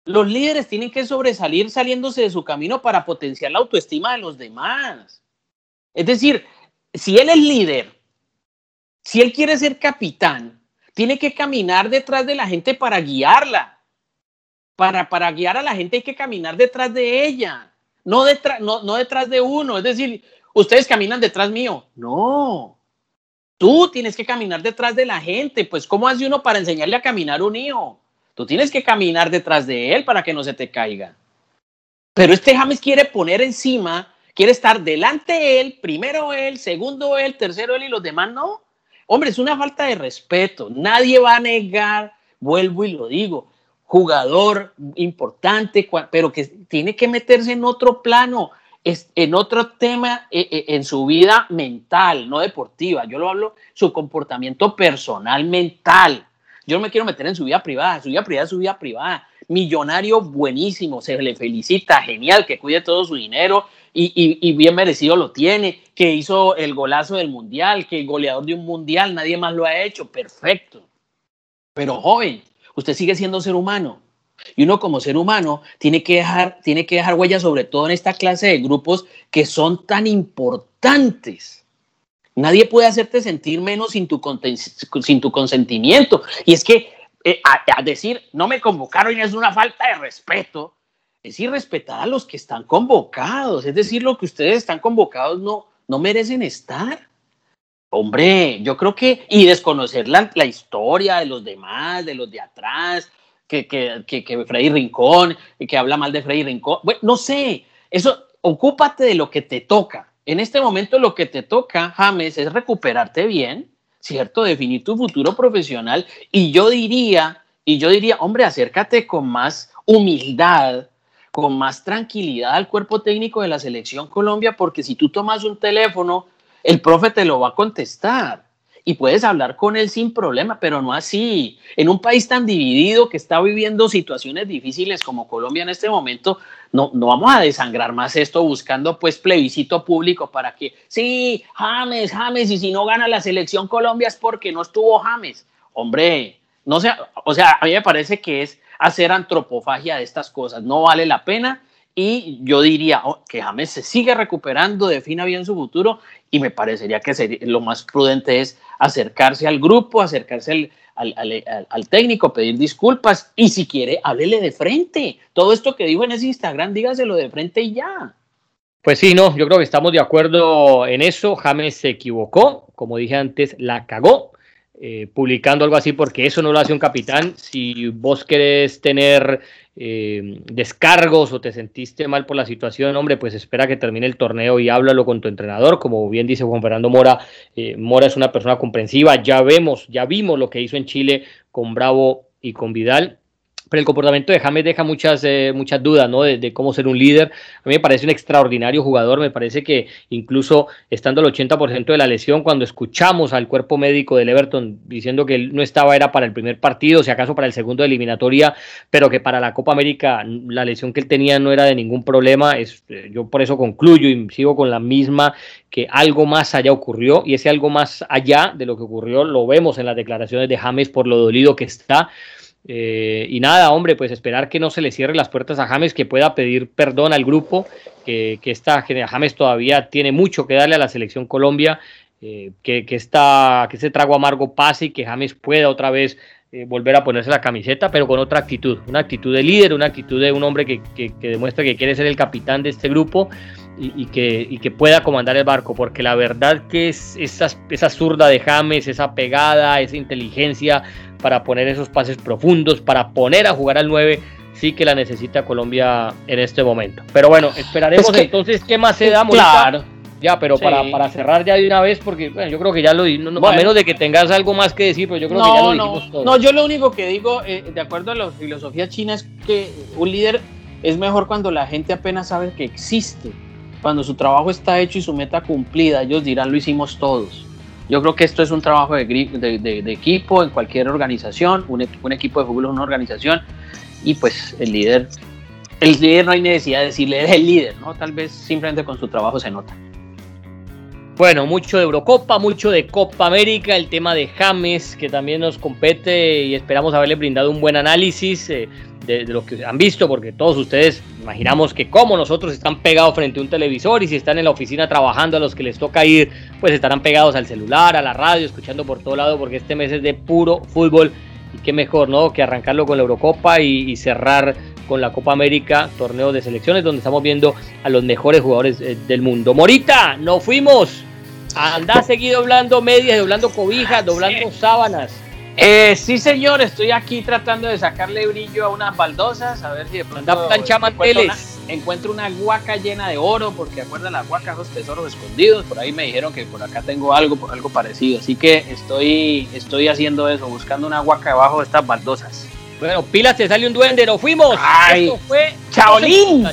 [SPEAKER 2] Los líderes tienen que sobresalir saliéndose de su camino para potenciar la autoestima de los demás. Es decir, si él es líder, si él quiere ser capitán, tiene que caminar detrás de la gente para guiarla. Para, para guiar a la gente hay que caminar detrás de ella, no, detrás, no, no detrás de uno. Es decir, ustedes caminan detrás mío. No, tú tienes que caminar detrás de la gente. Pues, ¿cómo hace uno para enseñarle a caminar un hijo? Tú tienes que caminar detrás de él para que no se te caiga. Pero este James quiere poner encima quiere estar delante él, primero él, segundo él, tercero él y los demás no. Hombre, es una falta de respeto. Nadie va a negar, vuelvo y lo digo, jugador importante, pero que tiene que meterse en otro plano, en otro tema e, e, en su vida mental, no deportiva. Yo lo hablo, su comportamiento personal, mental. Yo no me quiero meter en su vida privada, su vida privada es su vida privada. millonario buenísimo, se le felicita, genial, que cuide todo su dinero y, bien merecido lo tiene, que hizo el golazo del mundial, que el goleador de un mundial, nadie más lo ha hecho, perfecto. Pero joven, usted sigue siendo ser humano. Y uno como ser humano tiene que dejar, tiene que dejar huella sobre todo en esta clase de grupos que son tan importantes. Nadie puede hacerte sentir menos sin tu, sin tu consentimiento. Y es que eh, a, decir, no me convocaron es una falta de respeto, es irrespetar a los que están convocados. Es decir, lo que ustedes están convocados no, no merecen estar. Hombre, yo creo que, y desconocer la, la historia de los demás, de los de atrás, que, que, que, que Freddy Rincón, que habla mal de Freddy Rincón. Bueno, no sé, eso, ocúpate de lo que te toca. En este momento lo que te toca, James, es recuperarte bien, ¿cierto? Definir tu futuro profesional y yo diría, y yo diría, hombre, acércate con más humildad, con más tranquilidad al cuerpo técnico de la selección Colombia, porque si tú tomas un teléfono, el profe te lo va a contestar y puedes hablar con él sin problema, pero no así. En un país tan dividido que está viviendo situaciones difíciles como Colombia en este momento, no, no vamos a desangrar más esto buscando pues plebiscito público para que, sí, James, James, y si no gana la selección Colombia es porque no estuvo James. Hombre, no sé, o sea, a mí me parece que es hacer antropofagia de estas cosas, no vale la pena y yo diría oh, que James se sigue recuperando, defina bien su futuro y me parecería que lo más prudente es acercarse al grupo, acercarse al, técnico, pedir disculpas y si quiere, háblele de frente. Todo esto que dijo en ese Instagram, dígaselo de frente y ya.
[SPEAKER 1] Pues sí, no, yo creo que estamos de acuerdo en eso. James se equivocó, como dije antes, la cagó. Eh, publicando algo así, porque eso no lo hace un capitán. Si vos querés tener eh, descargos o te sentiste mal por la situación, hombre, pues espera que termine el torneo y háblalo con tu entrenador. Como bien dice Juan Fernando Mora, eh, Mora es una persona comprensiva. Ya vemos, ya vimos lo que hizo en Chile con Bravo y con Vidal pero el comportamiento de James deja muchas, eh, muchas dudas ¿no? De, cómo ser un líder. A mí me parece un extraordinario jugador, me parece que incluso estando al 80% de la lesión, cuando escuchamos al cuerpo médico del Everton diciendo que él no estaba, era para el primer partido, si acaso para el segundo de eliminatoria, pero que para la Copa América la lesión que él tenía no era de ningún problema, eh, yo por eso concluyo y sigo con la misma que algo más allá ocurrió y ese algo más allá de lo que ocurrió lo vemos en las declaraciones de James por lo dolido que está. Eh, y nada, hombre, pues esperar que no se le cierren las puertas a James, que pueda pedir perdón al grupo, que, que esta, James todavía tiene mucho que darle a la selección Colombia, eh, que, que, esta, que ese trago amargo pase y que James pueda otra vez eh, volver a ponerse la camiseta, pero con otra actitud, una actitud de líder, una actitud de un hombre que, que demuestra que quiere ser el capitán de este grupo y, que, y que pueda comandar el barco, porque la verdad que es esa, esa zurda de James, esa pegada, esa inteligencia para poner esos pases profundos, para poner a jugar al 9, sí que la necesita Colombia en este momento. Pero bueno, esperaremos entonces qué más se da.
[SPEAKER 2] Claro.
[SPEAKER 1] Ya, pero para, para, cerrar ya de una vez, porque bueno, yo creo que ya lo no, a menos de que tengas algo más que decir, pero yo creo que ya lo dijimos todo.
[SPEAKER 2] No, yo lo único que digo, eh, de acuerdo a la filosofía china, es que un líder es mejor cuando la gente apenas sabe que existe cuando su trabajo está hecho y su meta cumplida, ellos dirán lo hicimos todos. Yo creo que esto es un trabajo de, de, equipo en cualquier organización, un, un, equipo de fútbol es una organización y pues el líder, el líder no hay necesidad de decirle es el líder, ¿no? Tal vez simplemente con su trabajo se nota.
[SPEAKER 1] Bueno, mucho de Eurocopa, mucho de Copa América, el tema de James que también nos compete y esperamos haberle brindado un buen análisis. Eh, de, lo que han visto, porque todos ustedes imaginamos que como nosotros están pegados frente a un televisor y si están en la oficina trabajando a los que les toca ir, pues estarán pegados al celular, a la radio, escuchando por todo lado, porque este mes es de puro fútbol y qué mejor, ¿no? Que arrancarlo con la Eurocopa y, cerrar con la Copa América, torneo de selecciones, donde estamos viendo a los mejores jugadores eh, del mundo. Morita, nos fuimos. Anda a seguir doblando medias, doblando cobijas, doblando sábanas.
[SPEAKER 2] Eh, sí, señor, estoy aquí tratando de sacarle brillo a unas baldosas, a ver si de pronto encuentro una, encuentro una guaca llena de oro, porque acuerdan las guacas, los tesoros escondidos, por ahí me dijeron que por acá tengo algo, algo parecido, así que estoy, estoy haciendo eso, buscando una guaca debajo de estas baldosas.
[SPEAKER 1] Bueno, pilas, te sale un duende, nos fuimos.
[SPEAKER 2] Ay, Esto fue Chaolín.